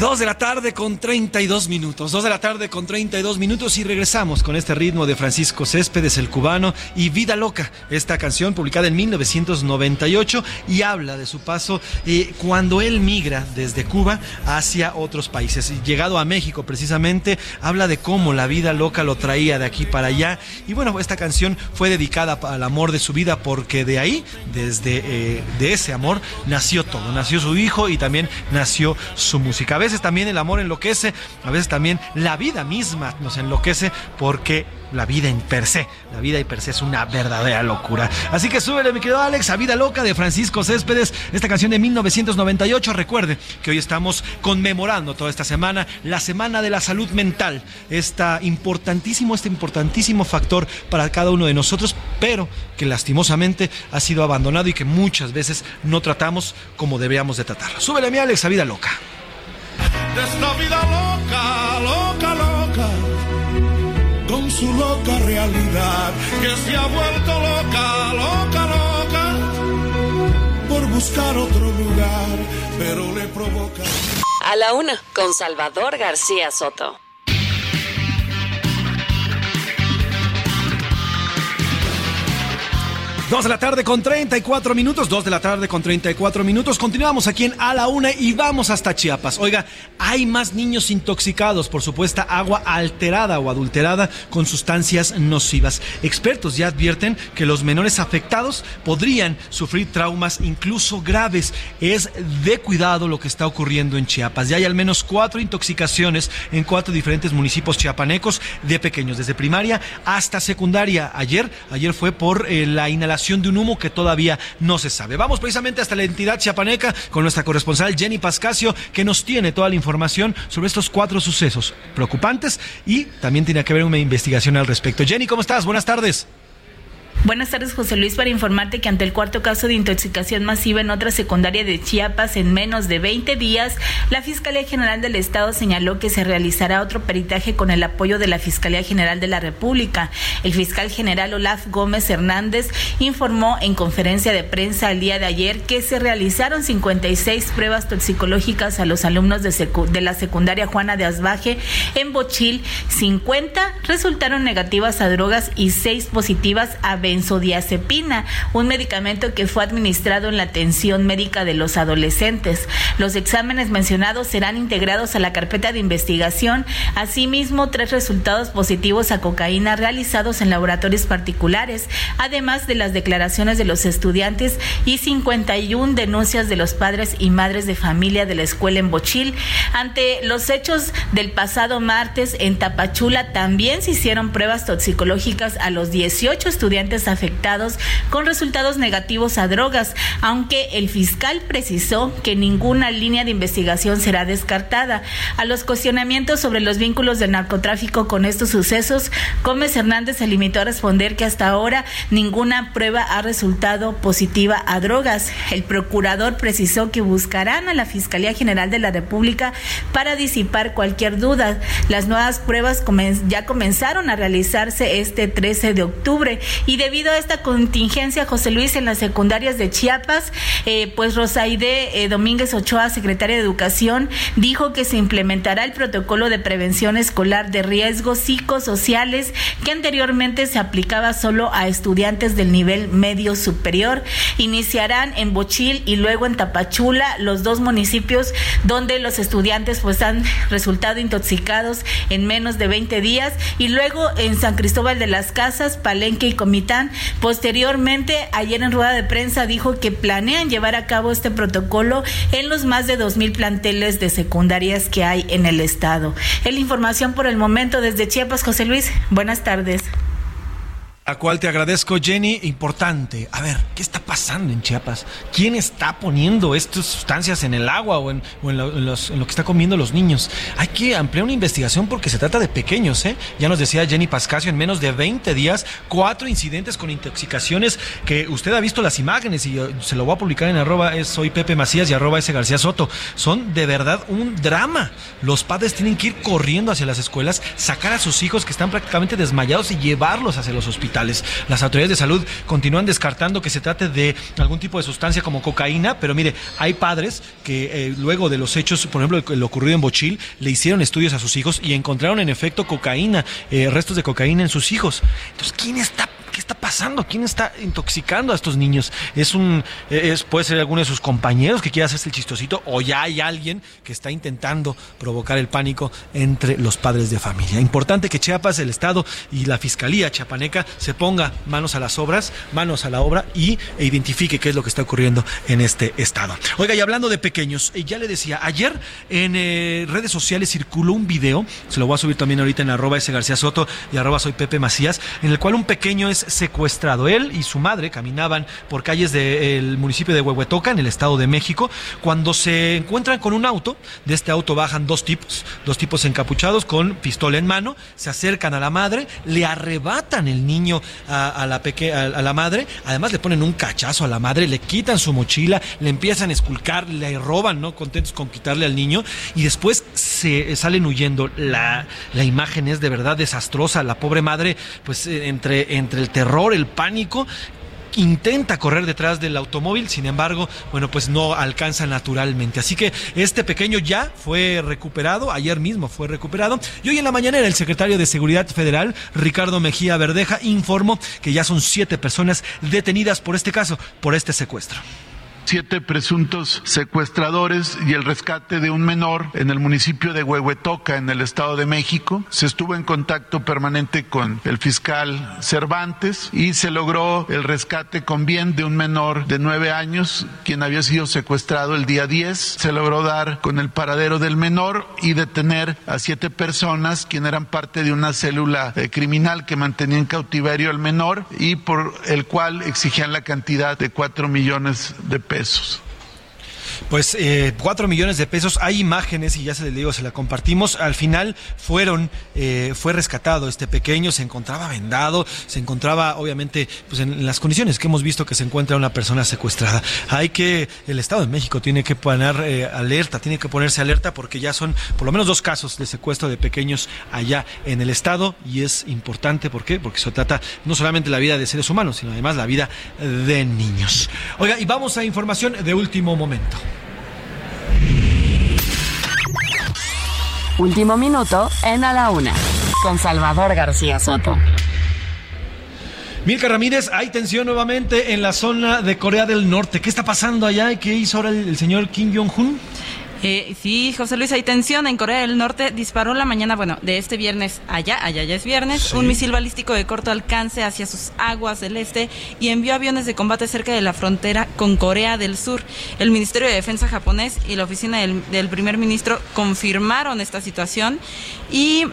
Dos de la tarde con 32 minutos. Dos de la tarde con 32 minutos y regresamos con este ritmo de Francisco Céspedes, el cubano, y Vida Loca. Esta canción publicada en 1998 y habla de su paso eh, cuando él migra desde Cuba hacia otros países. Llegado a México precisamente, habla de cómo la vida loca lo traía de aquí para allá. Y bueno, esta canción fue dedicada al amor de su vida porque de ahí, desde eh, de ese amor, nació todo. Nació su hijo y también nació su música. A veces también el amor enloquece, a veces también la vida misma nos enloquece porque la vida en per se, la vida en per se es una verdadera locura. Así que súbele, mi querido Alex, a Vida Loca de Francisco Céspedes, esta canción de 1998. Recuerde que hoy estamos conmemorando toda esta semana la Semana de la Salud Mental, esta importantísimo, este importantísimo factor para cada uno de nosotros, pero que lastimosamente ha sido abandonado y que muchas veces no tratamos como deberíamos de tratarlo. Súbele, mi Alex, a Vida Loca de esta vida loca, loca, loca, con su loca realidad, que se ha vuelto loca, loca, loca, por buscar otro lugar, pero le provoca. A la una, con Salvador García Soto. Dos de la tarde con 34 minutos, dos de la tarde con 34 minutos. Continuamos aquí en A la Una y vamos hasta Chiapas. Oiga, hay más niños intoxicados por supuesta agua alterada o adulterada con sustancias nocivas. Expertos ya advierten que los menores afectados podrían sufrir traumas incluso graves. Es de cuidado lo que está ocurriendo en Chiapas. Ya hay al menos cuatro intoxicaciones en cuatro diferentes municipios chiapanecos de pequeños, desde primaria hasta secundaria. Ayer, ayer fue por eh, la inhalación de un humo que todavía no se sabe. Vamos precisamente hasta la entidad chiapaneca con nuestra corresponsal Jenny Pascasio, que nos tiene toda la información sobre estos cuatro sucesos preocupantes y también tiene que haber una investigación al respecto. Jenny, ¿cómo estás? Buenas tardes. Buenas tardes, José Luis, para informarte que ante el cuarto caso de intoxicación masiva en otra secundaria de Chiapas en menos de 20 días, la Fiscalía General del Estado señaló que se realizará otro peritaje con el apoyo de la Fiscalía General de la República. El fiscal general Olaf Gómez Hernández informó en conferencia de prensa el día de ayer que se realizaron 56 pruebas toxicológicas a los alumnos de, de la secundaria Juana de Asbaje en Bochil. 50 resultaron negativas a drogas y 6 positivas a benzodiazepina, un medicamento que fue administrado en la atención médica de los adolescentes. Los exámenes mencionados serán integrados a la carpeta de investigación. Asimismo, tres resultados positivos a cocaína realizados en laboratorios particulares, además de las declaraciones de los estudiantes y 51 denuncias de los padres y madres de familia de la escuela en Bochil. Ante los hechos del pasado martes en Tapachula también se hicieron pruebas toxicológicas a los 18 estudiantes afectados con resultados negativos a drogas, aunque el fiscal precisó que ninguna línea de investigación será descartada. A los cuestionamientos sobre los vínculos del narcotráfico con estos sucesos, Gómez Hernández se limitó a responder que hasta ahora ninguna prueba ha resultado positiva a drogas. El procurador precisó que buscarán a la Fiscalía General de la República para disipar cualquier duda. Las nuevas pruebas ya comenzaron a realizarse este 13 de octubre y debido debido a esta contingencia, José Luis, en las secundarias de Chiapas, eh, pues Rosaide eh, Domínguez Ochoa, secretaria de Educación, dijo que se implementará el protocolo de prevención escolar de riesgos psicosociales que anteriormente se aplicaba solo a estudiantes del nivel medio superior. Iniciarán en Bochil y luego en Tapachula, los dos municipios donde los estudiantes pues han resultado intoxicados en menos de 20 días y luego en San Cristóbal de las Casas, Palenque y Comitán Posteriormente, ayer en rueda de prensa dijo que planean llevar a cabo este protocolo en los más de dos mil planteles de secundarias que hay en el estado. Es la información por el momento desde Chiapas, José Luis. Buenas tardes. A cual te agradezco, Jenny. Importante. A ver, ¿qué está pasando en Chiapas? ¿Quién está poniendo estas sustancias en el agua o en, lo, que está comiendo los niños? Hay que ampliar una investigación porque se trata de pequeños, ¿eh? Ya nos decía Jenny Pascasio, en menos de 20 días, cuatro incidentes con intoxicaciones que usted ha visto las imágenes y se lo voy a publicar en arroba soy Pepe Macías y arroba ese García Soto. Son de verdad un drama. Los padres tienen que ir corriendo hacia las escuelas, sacar a sus hijos que están prácticamente desmayados y llevarlos hacia los Las autoridades de salud continúan descartando que se trate de algún tipo de sustancia como cocaína, pero mire, hay padres que eh, luego de los hechos, por ejemplo, lo ocurrido en Bochil, le hicieron estudios a sus hijos y encontraron en efecto cocaína, eh, restos de cocaína en sus hijos. Entonces, ¿quién está ¿qué está pasando? ¿Quién está intoxicando a estos niños? ¿Es un, puede ser alguno de sus compañeros que quiera hacerse el chistosito o ya hay alguien que está intentando provocar el pánico entre los padres de familia? Importante que Chiapas, el Estado y la Fiscalía chapaneca se ponga manos a las obras, manos a la obra y e identifique qué es lo que está ocurriendo en este estado. Oiga, y hablando de pequeños, eh, ya le decía, ayer en eh, redes sociales circuló un video, se lo voy a subir también ahorita en arroba ese García Soto y arroba soy Pepe Macías, en el cual un pequeño es secuestrado. Él y su madre caminaban por calles del municipio de Huehuetoca, en el Estado de México, cuando se encuentran con un auto. De este auto bajan dos tipos, dos tipos encapuchados con pistola en mano, se acercan a la madre, le arrebatan el niño a, la, a, la madre, además le ponen un cachazo a la madre, le quitan su mochila, le empiezan a esculcar, le roban, ¿no? Contentos con quitarle al niño y después se salen huyendo. La, la imagen es de verdad desastrosa. La pobre madre, pues eh, entre, entre el terror, el pánico, intenta correr detrás del automóvil, sin embargo, bueno, pues no alcanza naturalmente. Así que este pequeño ya fue recuperado, ayer mismo fue recuperado, y hoy en la mañana el secretario de Seguridad Federal, Ricardo Mejía Verdeja, informó que ya son siete personas detenidas por este caso, por este secuestro siete presuntos secuestradores y el rescate de un menor en el municipio de Huehuetoca, en el Estado de México. Se estuvo en contacto permanente con el fiscal Cervantes y se logró el rescate con bien de un menor de nueve años, quien había sido secuestrado el día 10. Se logró dar con el paradero del menor y detener a siete personas, quien eran parte de una célula eh, criminal que mantenía en cautiverio al menor y por el cual exigían la cantidad de cuatro millones de pesos pesos. Pues eh, cuatro millones de pesos. Hay imágenes y ya se les digo, se la compartimos. Al final fueron, eh, fue rescatado este pequeño, se encontraba vendado, se encontraba obviamente pues en las condiciones que hemos visto que se encuentra una persona secuestrada. Hay que, el Estado de México tiene que poner eh, alerta, tiene que ponerse alerta porque ya son por lo menos dos casos de secuestro de pequeños allá en el Estado y es importante, ¿por qué? Porque se trata no solamente la vida de seres humanos, sino además la vida de niños. Oiga, y vamos a información de último momento. Último minuto en A la Una, con Salvador García Soto. Milka Ramírez, hay tensión nuevamente en la zona de Corea del Norte. ¿Qué está pasando allá y qué hizo ahora el señor Kim Jong-un? Eh, sí, José Luis, hay tensión en Corea del Norte. Disparó la mañana, bueno, de este viernes allá, allá ya es viernes, un misil balístico de corto alcance hacia sus aguas del este y envió aviones de combate cerca de la frontera con Corea del Sur. El Ministerio de Defensa japonés y la oficina del, del primer ministro confirmaron esta situación y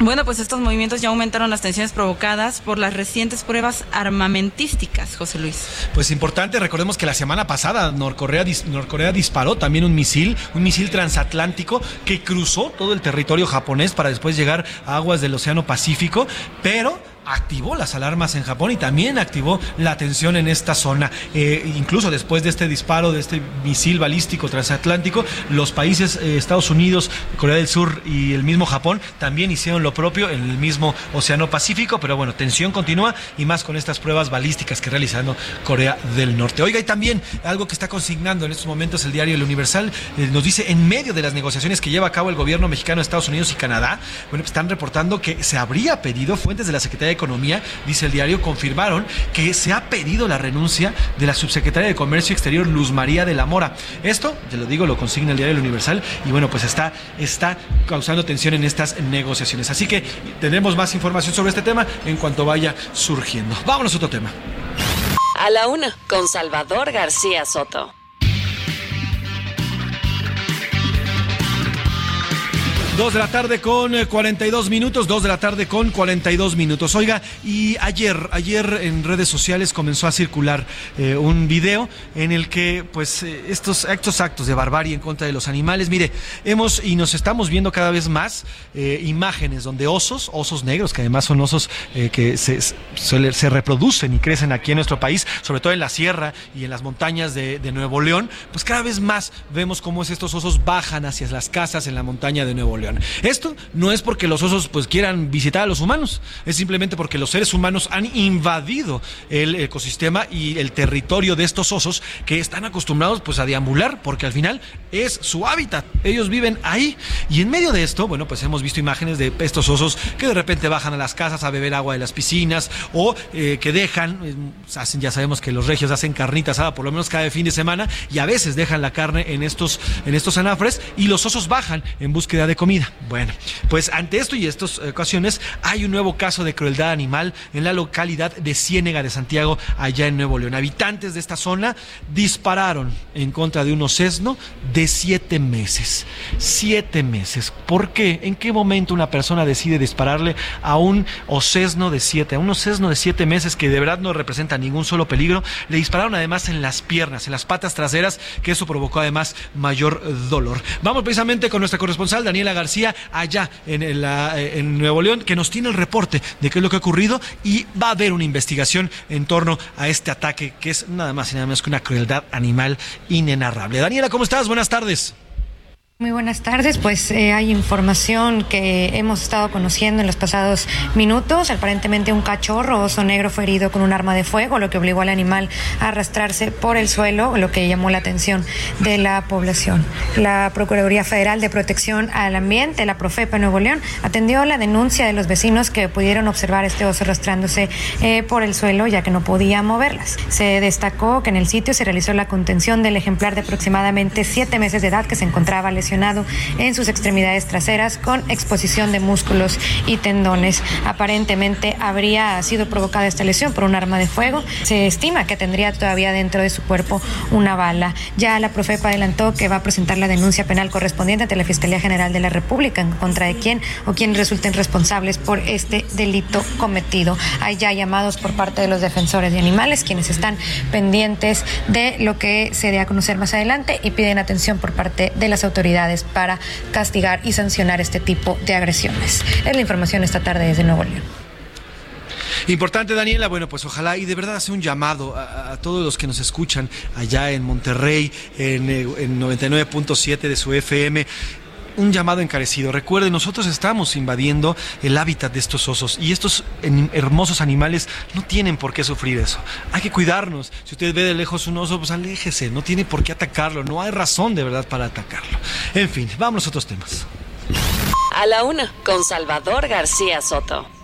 bueno, pues estos movimientos ya aumentaron las tensiones provocadas por las recientes pruebas armamentísticas, José Luis. Pues importante, recordemos que la semana pasada Norcorea, Norcorea disparó también un misil, un misil transatlántico que cruzó todo el territorio japonés para después llegar a aguas del Océano Pacífico, pero activó las alarmas en Japón y también activó la tensión en esta zona. Eh, incluso después de este disparo de este misil balístico transatlántico, los países eh, Estados Unidos, Corea del Sur y el mismo Japón también hicieron lo propio en el mismo Océano Pacífico, pero bueno, tensión continúa y más con estas pruebas balísticas que realizando Corea del Norte. Oiga, y también algo que está consignando en estos momentos el diario El Universal eh, nos dice en medio de las negociaciones que lleva a cabo el gobierno mexicano, Estados Unidos y Canadá, bueno, pues están reportando que se habría pedido fuentes de la Secretaría de Economía, dice el diario, confirmaron que se ha pedido la renuncia de la subsecretaria de Comercio Exterior, Luz María de la Mora. Esto, te lo digo, lo consigna el diario El Universal y bueno, pues está, está causando tensión en estas negociaciones. Así que tendremos más información sobre este tema en cuanto vaya surgiendo. Vámonos a otro tema. A la Una, con Salvador García Soto. Dos de la tarde con eh, 42 minutos, dos de la tarde con 42 minutos. Oiga, y ayer, ayer en redes sociales comenzó a circular eh, un video en el que, pues, eh, estos, estos actos de barbarie en contra de los animales, mire, hemos y nos estamos viendo cada vez más eh, imágenes donde osos, osos negros, que además son osos eh, que se, se reproducen y crecen aquí en nuestro país, sobre todo en la sierra y en las montañas de, de Nuevo León, pues cada vez más vemos cómo es estos osos bajan hacia las casas en la montaña de Nuevo León. Esto no es porque los osos pues quieran visitar a los humanos, es simplemente porque los seres humanos han invadido el ecosistema y el territorio de estos osos que están acostumbrados pues a deambular porque al final es su hábitat. Ellos viven ahí y en medio de esto, bueno, pues hemos visto imágenes de estos osos que de repente bajan a las casas a beber agua de las piscinas o eh, que dejan, eh, hacen, ya sabemos que los regios hacen carnita asada por lo menos cada fin de semana y a veces dejan la carne en estos, en estos anafres y los osos bajan en búsqueda de comida. Bueno, pues ante esto y estas ocasiones hay un nuevo caso de crueldad animal en la localidad de Ciénega de Santiago, allá en Nuevo León. Habitantes de esta zona dispararon en contra de un osesno de siete meses. Siete meses. ¿Por qué? ¿En qué momento una persona decide dispararle a un osesno de siete, a un osesno de siete meses que de verdad no representa ningún solo peligro? Le dispararon además en las piernas, en las patas traseras, que eso provocó además mayor dolor. Vamos precisamente con nuestra corresponsal Daniela García allá en, la- en Nuevo León, que nos tiene el reporte de qué es lo que ha ocurrido y va a haber una investigación en torno a este ataque que es nada más y nada menos que una crueldad animal inenarrable. Daniela, ¿cómo estás? Buenas tardes. Muy buenas tardes, pues eh, hay información que hemos estado conociendo en los pasados minutos. Aparentemente un cachorro oso negro fue herido con un arma de fuego, lo que obligó al animal a arrastrarse por el suelo, lo que llamó la atención de la población. La Procuraduría Federal de Protección al Ambiente, la Profepa Nuevo León, atendió la denuncia de los vecinos que pudieron observar este oso arrastrándose eh, por el suelo ya que no podía moverlas. Se destacó que en el sitio se realizó la contención del ejemplar de aproximadamente siete meses de edad que se encontraba lesionado lesionado en sus extremidades traseras con exposición de músculos y tendones. Aparentemente habría sido provocada esta lesión por un arma de fuego. Se estima que tendría todavía dentro de su cuerpo una bala. Ya la Profepa adelantó que va a presentar la denuncia penal correspondiente ante la Fiscalía General de la República en contra de quien o quien resulten responsables por este delito cometido. Hay ya llamados por parte de los defensores de animales, quienes están pendientes de lo que se dé a conocer más adelante y piden atención por parte de las autoridades para castigar y sancionar este tipo de agresiones. Es la información esta tarde desde Nuevo León. Importante, Daniela. Bueno, pues ojalá y de verdad hace un llamado a, todos los que nos escuchan allá en Monterrey, en, eh, en 99.7 de su FM un llamado encarecido. Recuerden, nosotros estamos invadiendo el hábitat de estos osos y estos hermosos animales no tienen por qué sufrir eso. Hay que cuidarnos. Si usted ve de lejos un oso, pues aléjese. No tiene por qué atacarlo. No hay razón de verdad para atacarlo. En fin, vamos a otros temas. A la una, con Salvador García Soto.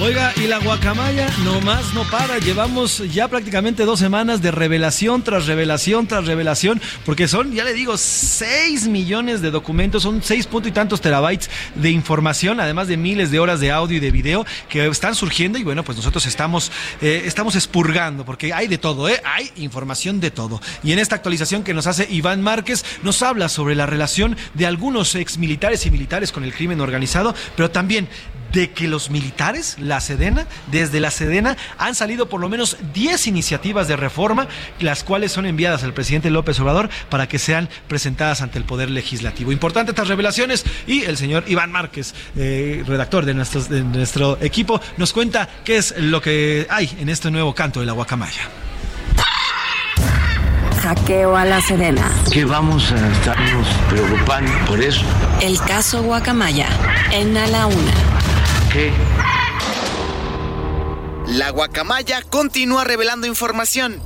Oiga, y la guacamaya nomás no para. Llevamos ya prácticamente dos semanas de revelación tras revelación tras revelación, porque son, ya le digo, 6 millones de documentos, son 6 punto y tantos terabytes de información, además de miles de horas de audio y de video que están surgiendo. Y bueno, pues nosotros estamos, eh, estamos expurgando, porque hay de todo, ¿eh? hay información de todo. Y en esta actualización que nos hace Iván Márquez, nos habla sobre la relación de algunos exmilitares y militares con el crimen organizado, pero también de que los militares, la Sedena, desde la Sedena han salido por lo menos 10 iniciativas de reforma, las cuales son enviadas al presidente López Obrador para que sean presentadas ante el Poder Legislativo. Importante estas revelaciones y el señor Iván Márquez, eh, redactor de, nuestros- de nuestro equipo, nos cuenta qué es lo que hay en este nuevo canto de la guacamaya. Hackeo a la Sedena. Que vamos a estarnos preocupando por eso. El caso Guacamaya. En A la Una. La guacamaya continúa revelando información.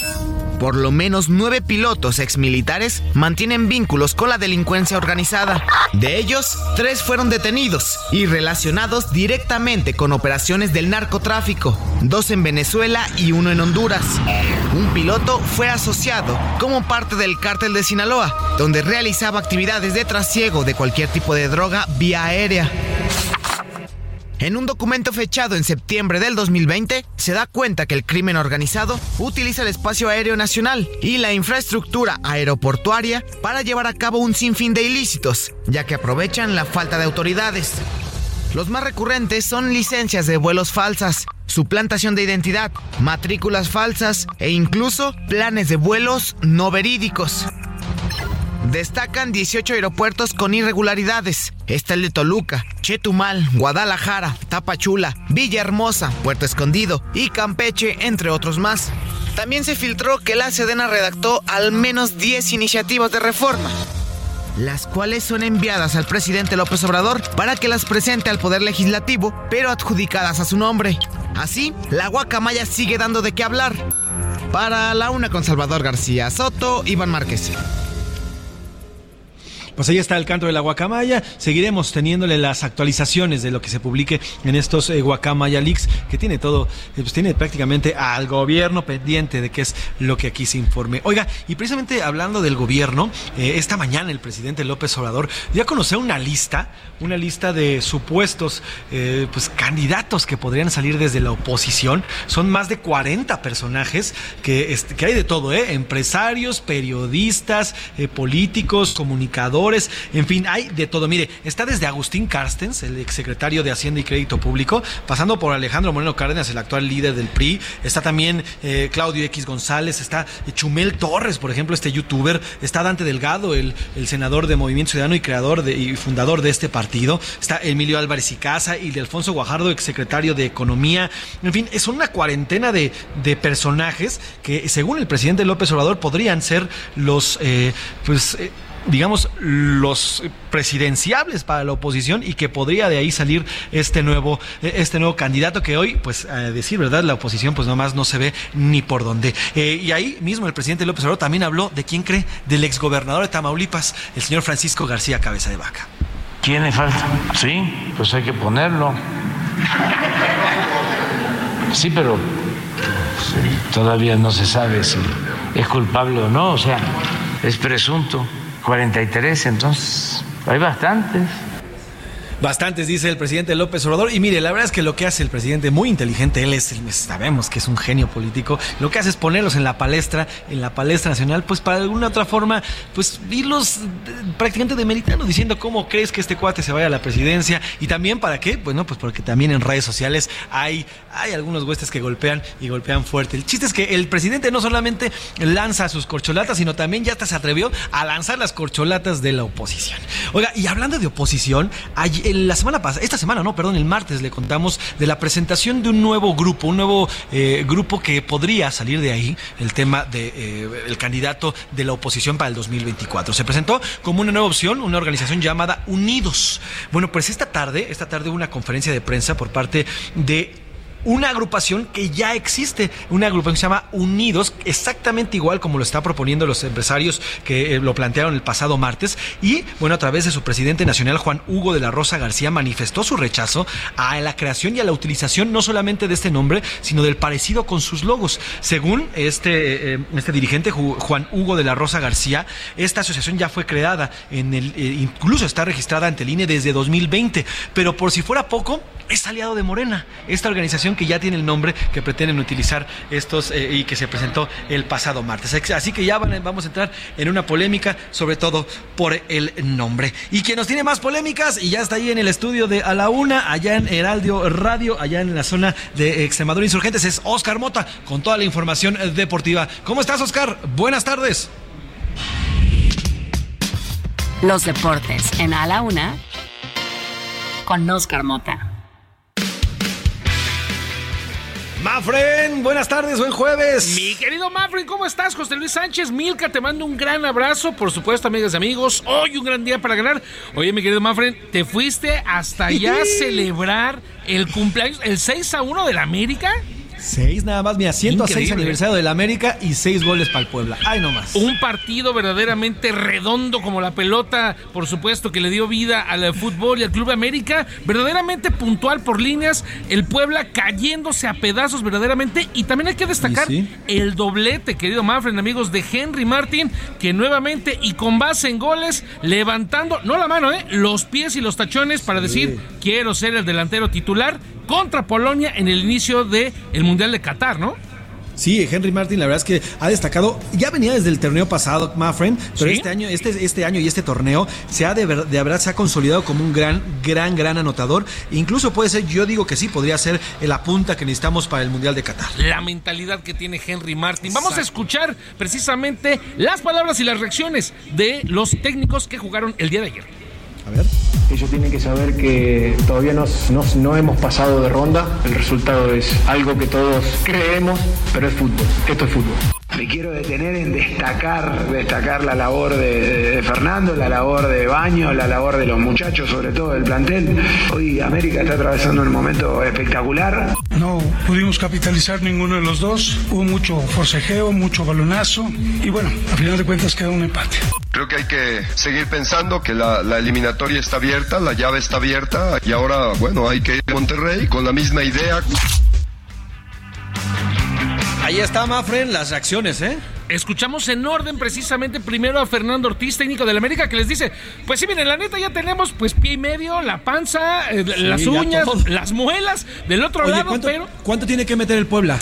Por lo menos nueve pilotos exmilitares mantienen vínculos con la delincuencia organizada. De ellos, tres fueron detenidos y relacionados directamente con operaciones del narcotráfico, dos en Venezuela y uno en Honduras. Un piloto fue asociado como parte del cártel de Sinaloa, donde realizaba actividades de trasiego de cualquier tipo de droga vía aérea. En un documento fechado en septiembre del 2020, se da cuenta que el crimen organizado utiliza el espacio aéreo nacional y la infraestructura aeroportuaria para llevar a cabo un sinfín de ilícitos, ya que aprovechan la falta de autoridades. Los más recurrentes son licencias de vuelos falsas, suplantación de identidad, matrículas falsas e incluso planes de vuelos no verídicos. Destacan 18 aeropuertos con irregularidades. Está el de Toluca, Chetumal, Guadalajara, Tapachula, Villahermosa, Puerto Escondido y Campeche, entre otros más. También se filtró que la Sedena redactó al menos 10 iniciativas de reforma, las cuales son enviadas al presidente López Obrador para que las presente al Poder Legislativo, pero adjudicadas a su nombre. Así, la guacamaya sigue dando de qué hablar. Para la una con Salvador García Soto, Iván Márquez. Pues ahí está el canto de la guacamaya. Seguiremos teniéndole las actualizaciones de lo que se publique en estos eh, guacamaya leaks, que tiene todo, eh, pues tiene prácticamente al gobierno pendiente de qué es lo que aquí se informe. Oiga, y precisamente hablando del gobierno, eh, esta mañana el presidente López Obrador dio a conocer una lista, una lista de supuestos pues candidatos que podrían salir desde la oposición. Son más de 40 personajes que, que hay de todo, empresarios, periodistas, políticos, comunicadores, en fin, hay de todo. Mire, está desde Agustín Carstens, el exsecretario de Hacienda y Crédito Público, pasando por Alejandro Moreno Cárdenas, el actual líder del PRI, está también eh, Claudio X González, está Chumel Torres, por ejemplo, este youtuber, está Dante Delgado, el, senador de Movimiento Ciudadano y creador de, y fundador de este partido, está Emilio Álvarez y Casa y de Alfonso Guajardo, exsecretario de Economía, en fin, es una cuarentena de, de personajes que, según el presidente López Obrador, podrían ser los, eh, pues, eh, digamos, los presidenciables para la oposición y que podría de ahí salir este nuevo, eh, este nuevo candidato que hoy, pues, a decir verdad, la oposición pues nomás no se ve ni por dónde. Eh, y ahí mismo el presidente López Obrador también habló de quién cree, del exgobernador de Tamaulipas, el señor Francisco García Cabeza de Vaca. ¿Quién le falta? Sí, pues hay que ponerlo. Sí, pero sí, todavía no se sabe si es culpable o no, o sea, es presunto 43, entonces hay bastantes. Bastantes, dice el presidente López Obrador. Y mire, la verdad es que lo que hace el presidente, muy inteligente, él es, sabemos que es un genio político, lo que hace es ponerlos en la palestra, en la palestra nacional, pues para alguna otra forma, pues irlos prácticamente demeritando, diciendo cómo crees que este cuate se vaya a la presidencia. Y también para qué, bueno, pues porque también en redes sociales hay, hay algunos huestes que golpean y golpean fuerte. El chiste es que el presidente no solamente lanza sus corcholatas, sino también ya hasta se atrevió a lanzar las corcholatas de la oposición. Oiga, y hablando de oposición, la semana pasada, esta semana, no, perdón, el martes le contamos de la presentación de un nuevo grupo, un nuevo eh, grupo que podría salir de ahí, el tema del de, eh, candidato de la oposición para el 2024. Se presentó como una nueva opción, una organización llamada Unidos. Bueno, pues esta tarde, esta tarde hubo una conferencia de prensa por parte de una agrupación que ya existe, una agrupación que se llama Unidos, exactamente igual como lo está proponiendo los empresarios que eh, lo plantearon el pasado martes. Y bueno, a través de su presidente nacional, Juan Hugo de la Rosa García, manifestó su rechazo a la creación y a la utilización no solamente de este nombre, sino del parecido con sus logos. Según este, eh, este dirigente, Juan Hugo de la Rosa García, esta asociación ya fue creada, en el, eh, incluso está registrada ante el INE desde 2020, pero por si fuera poco, es aliado de Morena, esta organización que ya tiene el nombre que pretenden utilizar estos eh, y que se presentó el pasado martes. Así que ya vamos a entrar en una polémica, sobre todo por el nombre. Y quien nos tiene más polémicas, y ya está ahí en el estudio de A la Una, allá en Heraldio Radio, allá en la zona de Extremadura Insurgentes, es Oscar Mota, con toda la información deportiva. ¿Cómo estás, Oscar? Buenas tardes. Los deportes en A la Una, con Oscar Mota. Mafren, buenas tardes, buen jueves. Mi querido Mafren, ¿cómo estás? José Luis Sánchez Milka, te mando un gran abrazo, por supuesto, amigas y amigos. Hoy un gran día para ganar. Oye, mi querido Mafren, te fuiste hasta allá a celebrar el cumpleaños, el 6 a 1 de la América. Seis nada más, mira, 106 aniversario del América y seis goles para el Puebla. Ay, nomás. Un partido verdaderamente redondo como la pelota, por supuesto, que le dio vida al fútbol y al Club América. Verdaderamente puntual por líneas. El Puebla cayéndose a pedazos verdaderamente. Y también hay que destacar el doblete, querido Manfred, amigos, de Henry Martin, que nuevamente y con base en goles, levantando, no la mano, eh, los pies y los tachones para decir, quiero ser el delantero titular contra Polonia en el inicio del el Mundial de Qatar, ¿no? Sí, Henry Martin, la verdad es que ha destacado, ya venía desde el torneo pasado, my friend, pero este año, este, este año y este torneo se ha de, de, verdad se ha consolidado como un gran, gran, gran anotador. Incluso puede ser, yo digo que sí, podría ser la punta que necesitamos para el Mundial de Qatar. La mentalidad que tiene Henry Martin. Vamos a escuchar precisamente las palabras y las reacciones de los técnicos que jugaron el día de ayer. Ellos tienen que saber que todavía no, hemos pasado de ronda. El resultado es algo que todos creemos, pero es fútbol. Esto es fútbol. Me quiero detener en destacar, destacar la labor de, Fernando, la labor de Baño, la labor de los muchachos, sobre todo del plantel. Hoy América está atravesando un momento espectacular. No pudimos capitalizar ninguno de los dos. Hubo mucho forcejeo, mucho balonazo y bueno, a final de cuentas quedó un empate. Creo que hay que seguir pensando que la, la, eliminatoria está abierta, la llave está abierta y ahora, bueno, hay que ir a Monterrey con la misma idea. Ahí está, Mafren, las reacciones, ¿eh? Escuchamos en orden precisamente primero a Fernando Ortiz, técnico del América, que les dice, pues sí, miren, la neta ya tenemos pues pie y medio, la panza, eh, las uñas, las muelas, del otro lado, ¿cuánto, pero... ¿Cuánto tiene que meter el Puebla?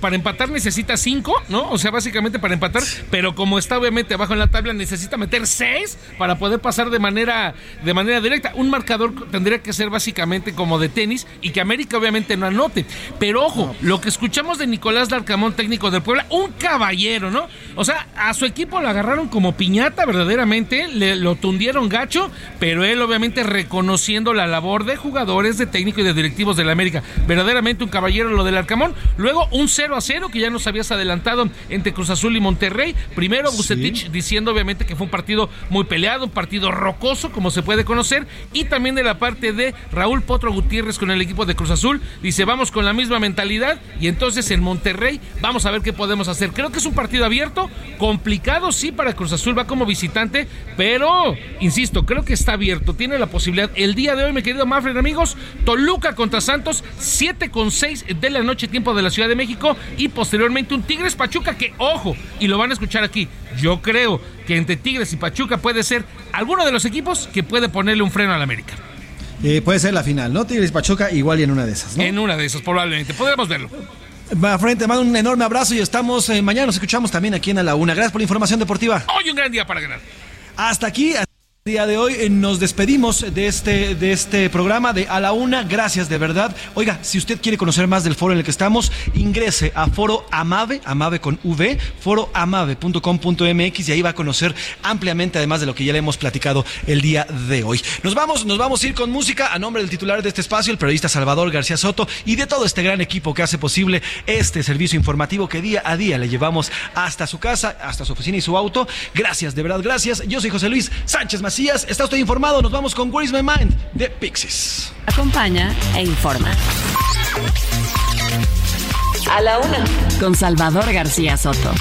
para empatar necesita cinco, ¿no? O sea, básicamente para empatar, pero como está obviamente abajo en la tabla, necesita meter seis para poder pasar de manera, de manera directa. Un marcador tendría que ser básicamente como de tenis y que América obviamente no anote. Pero ojo, lo que escuchamos de Nicolás Larcamón, técnico del Puebla, un caballero, ¿no? O sea, a su equipo lo agarraron como piñata verdaderamente, le, lo tundieron gacho, pero él obviamente reconociendo la labor de jugadores, de técnico y de directivos de la América. Verdaderamente un caballero lo del Arcamón. Luego un 0 a 0 que ya nos habías adelantado entre Cruz Azul y Monterrey. Primero Bucetich diciendo obviamente que fue un partido muy peleado, un partido rocoso como se puede conocer. Y también de la parte de Raúl Potro Gutiérrez con el equipo de Cruz Azul. Dice, vamos con la misma mentalidad y entonces en Monterrey vamos a ver qué podemos hacer. Creo que es un partido abierto abierto, complicado sí para Cruz Azul, va como visitante, pero, insisto, creo que está abierto, tiene la posibilidad. El día de hoy, mi querido Manfred, amigos, Toluca contra Santos, 7 con 6 de la noche, tiempo de la Ciudad de México, y posteriormente un Tigres Pachuca que, ojo, y lo van a escuchar aquí, yo creo que entre Tigres y Pachuca puede ser alguno de los equipos que puede ponerle un freno al América. Eh, puede ser la final, ¿no? Tigres Pachuca igual y en una de esas, ¿no? En una de esas, probablemente. Podremos verlo. Frente, mando un enorme abrazo y estamos eh, mañana nos escuchamos también aquí en A la Una. Gracias por la información deportiva. Hoy un gran día para ganar. Hasta aquí. Día de hoy eh, nos despedimos de este, de este programa de A la Una. Gracias de verdad. Oiga, si usted quiere conocer más del foro en el que estamos, ingrese a foro Amave, Amave con V, foroamave.com.mx y ahí va a conocer ampliamente, además de lo que ya le hemos platicado el día de hoy. Nos vamos, nos vamos a ir con música a nombre del titular de este espacio, el periodista Salvador García Soto, y de todo este gran equipo que hace posible este servicio informativo que día a día le llevamos hasta su casa, hasta su oficina y su auto. Gracias, de verdad, gracias. Yo soy José Luis Sánchez Macías. Está usted informado. Nos vamos con Where is My Mind de Pixies. Acompaña e informa. A la una. Con Salvador García Soto.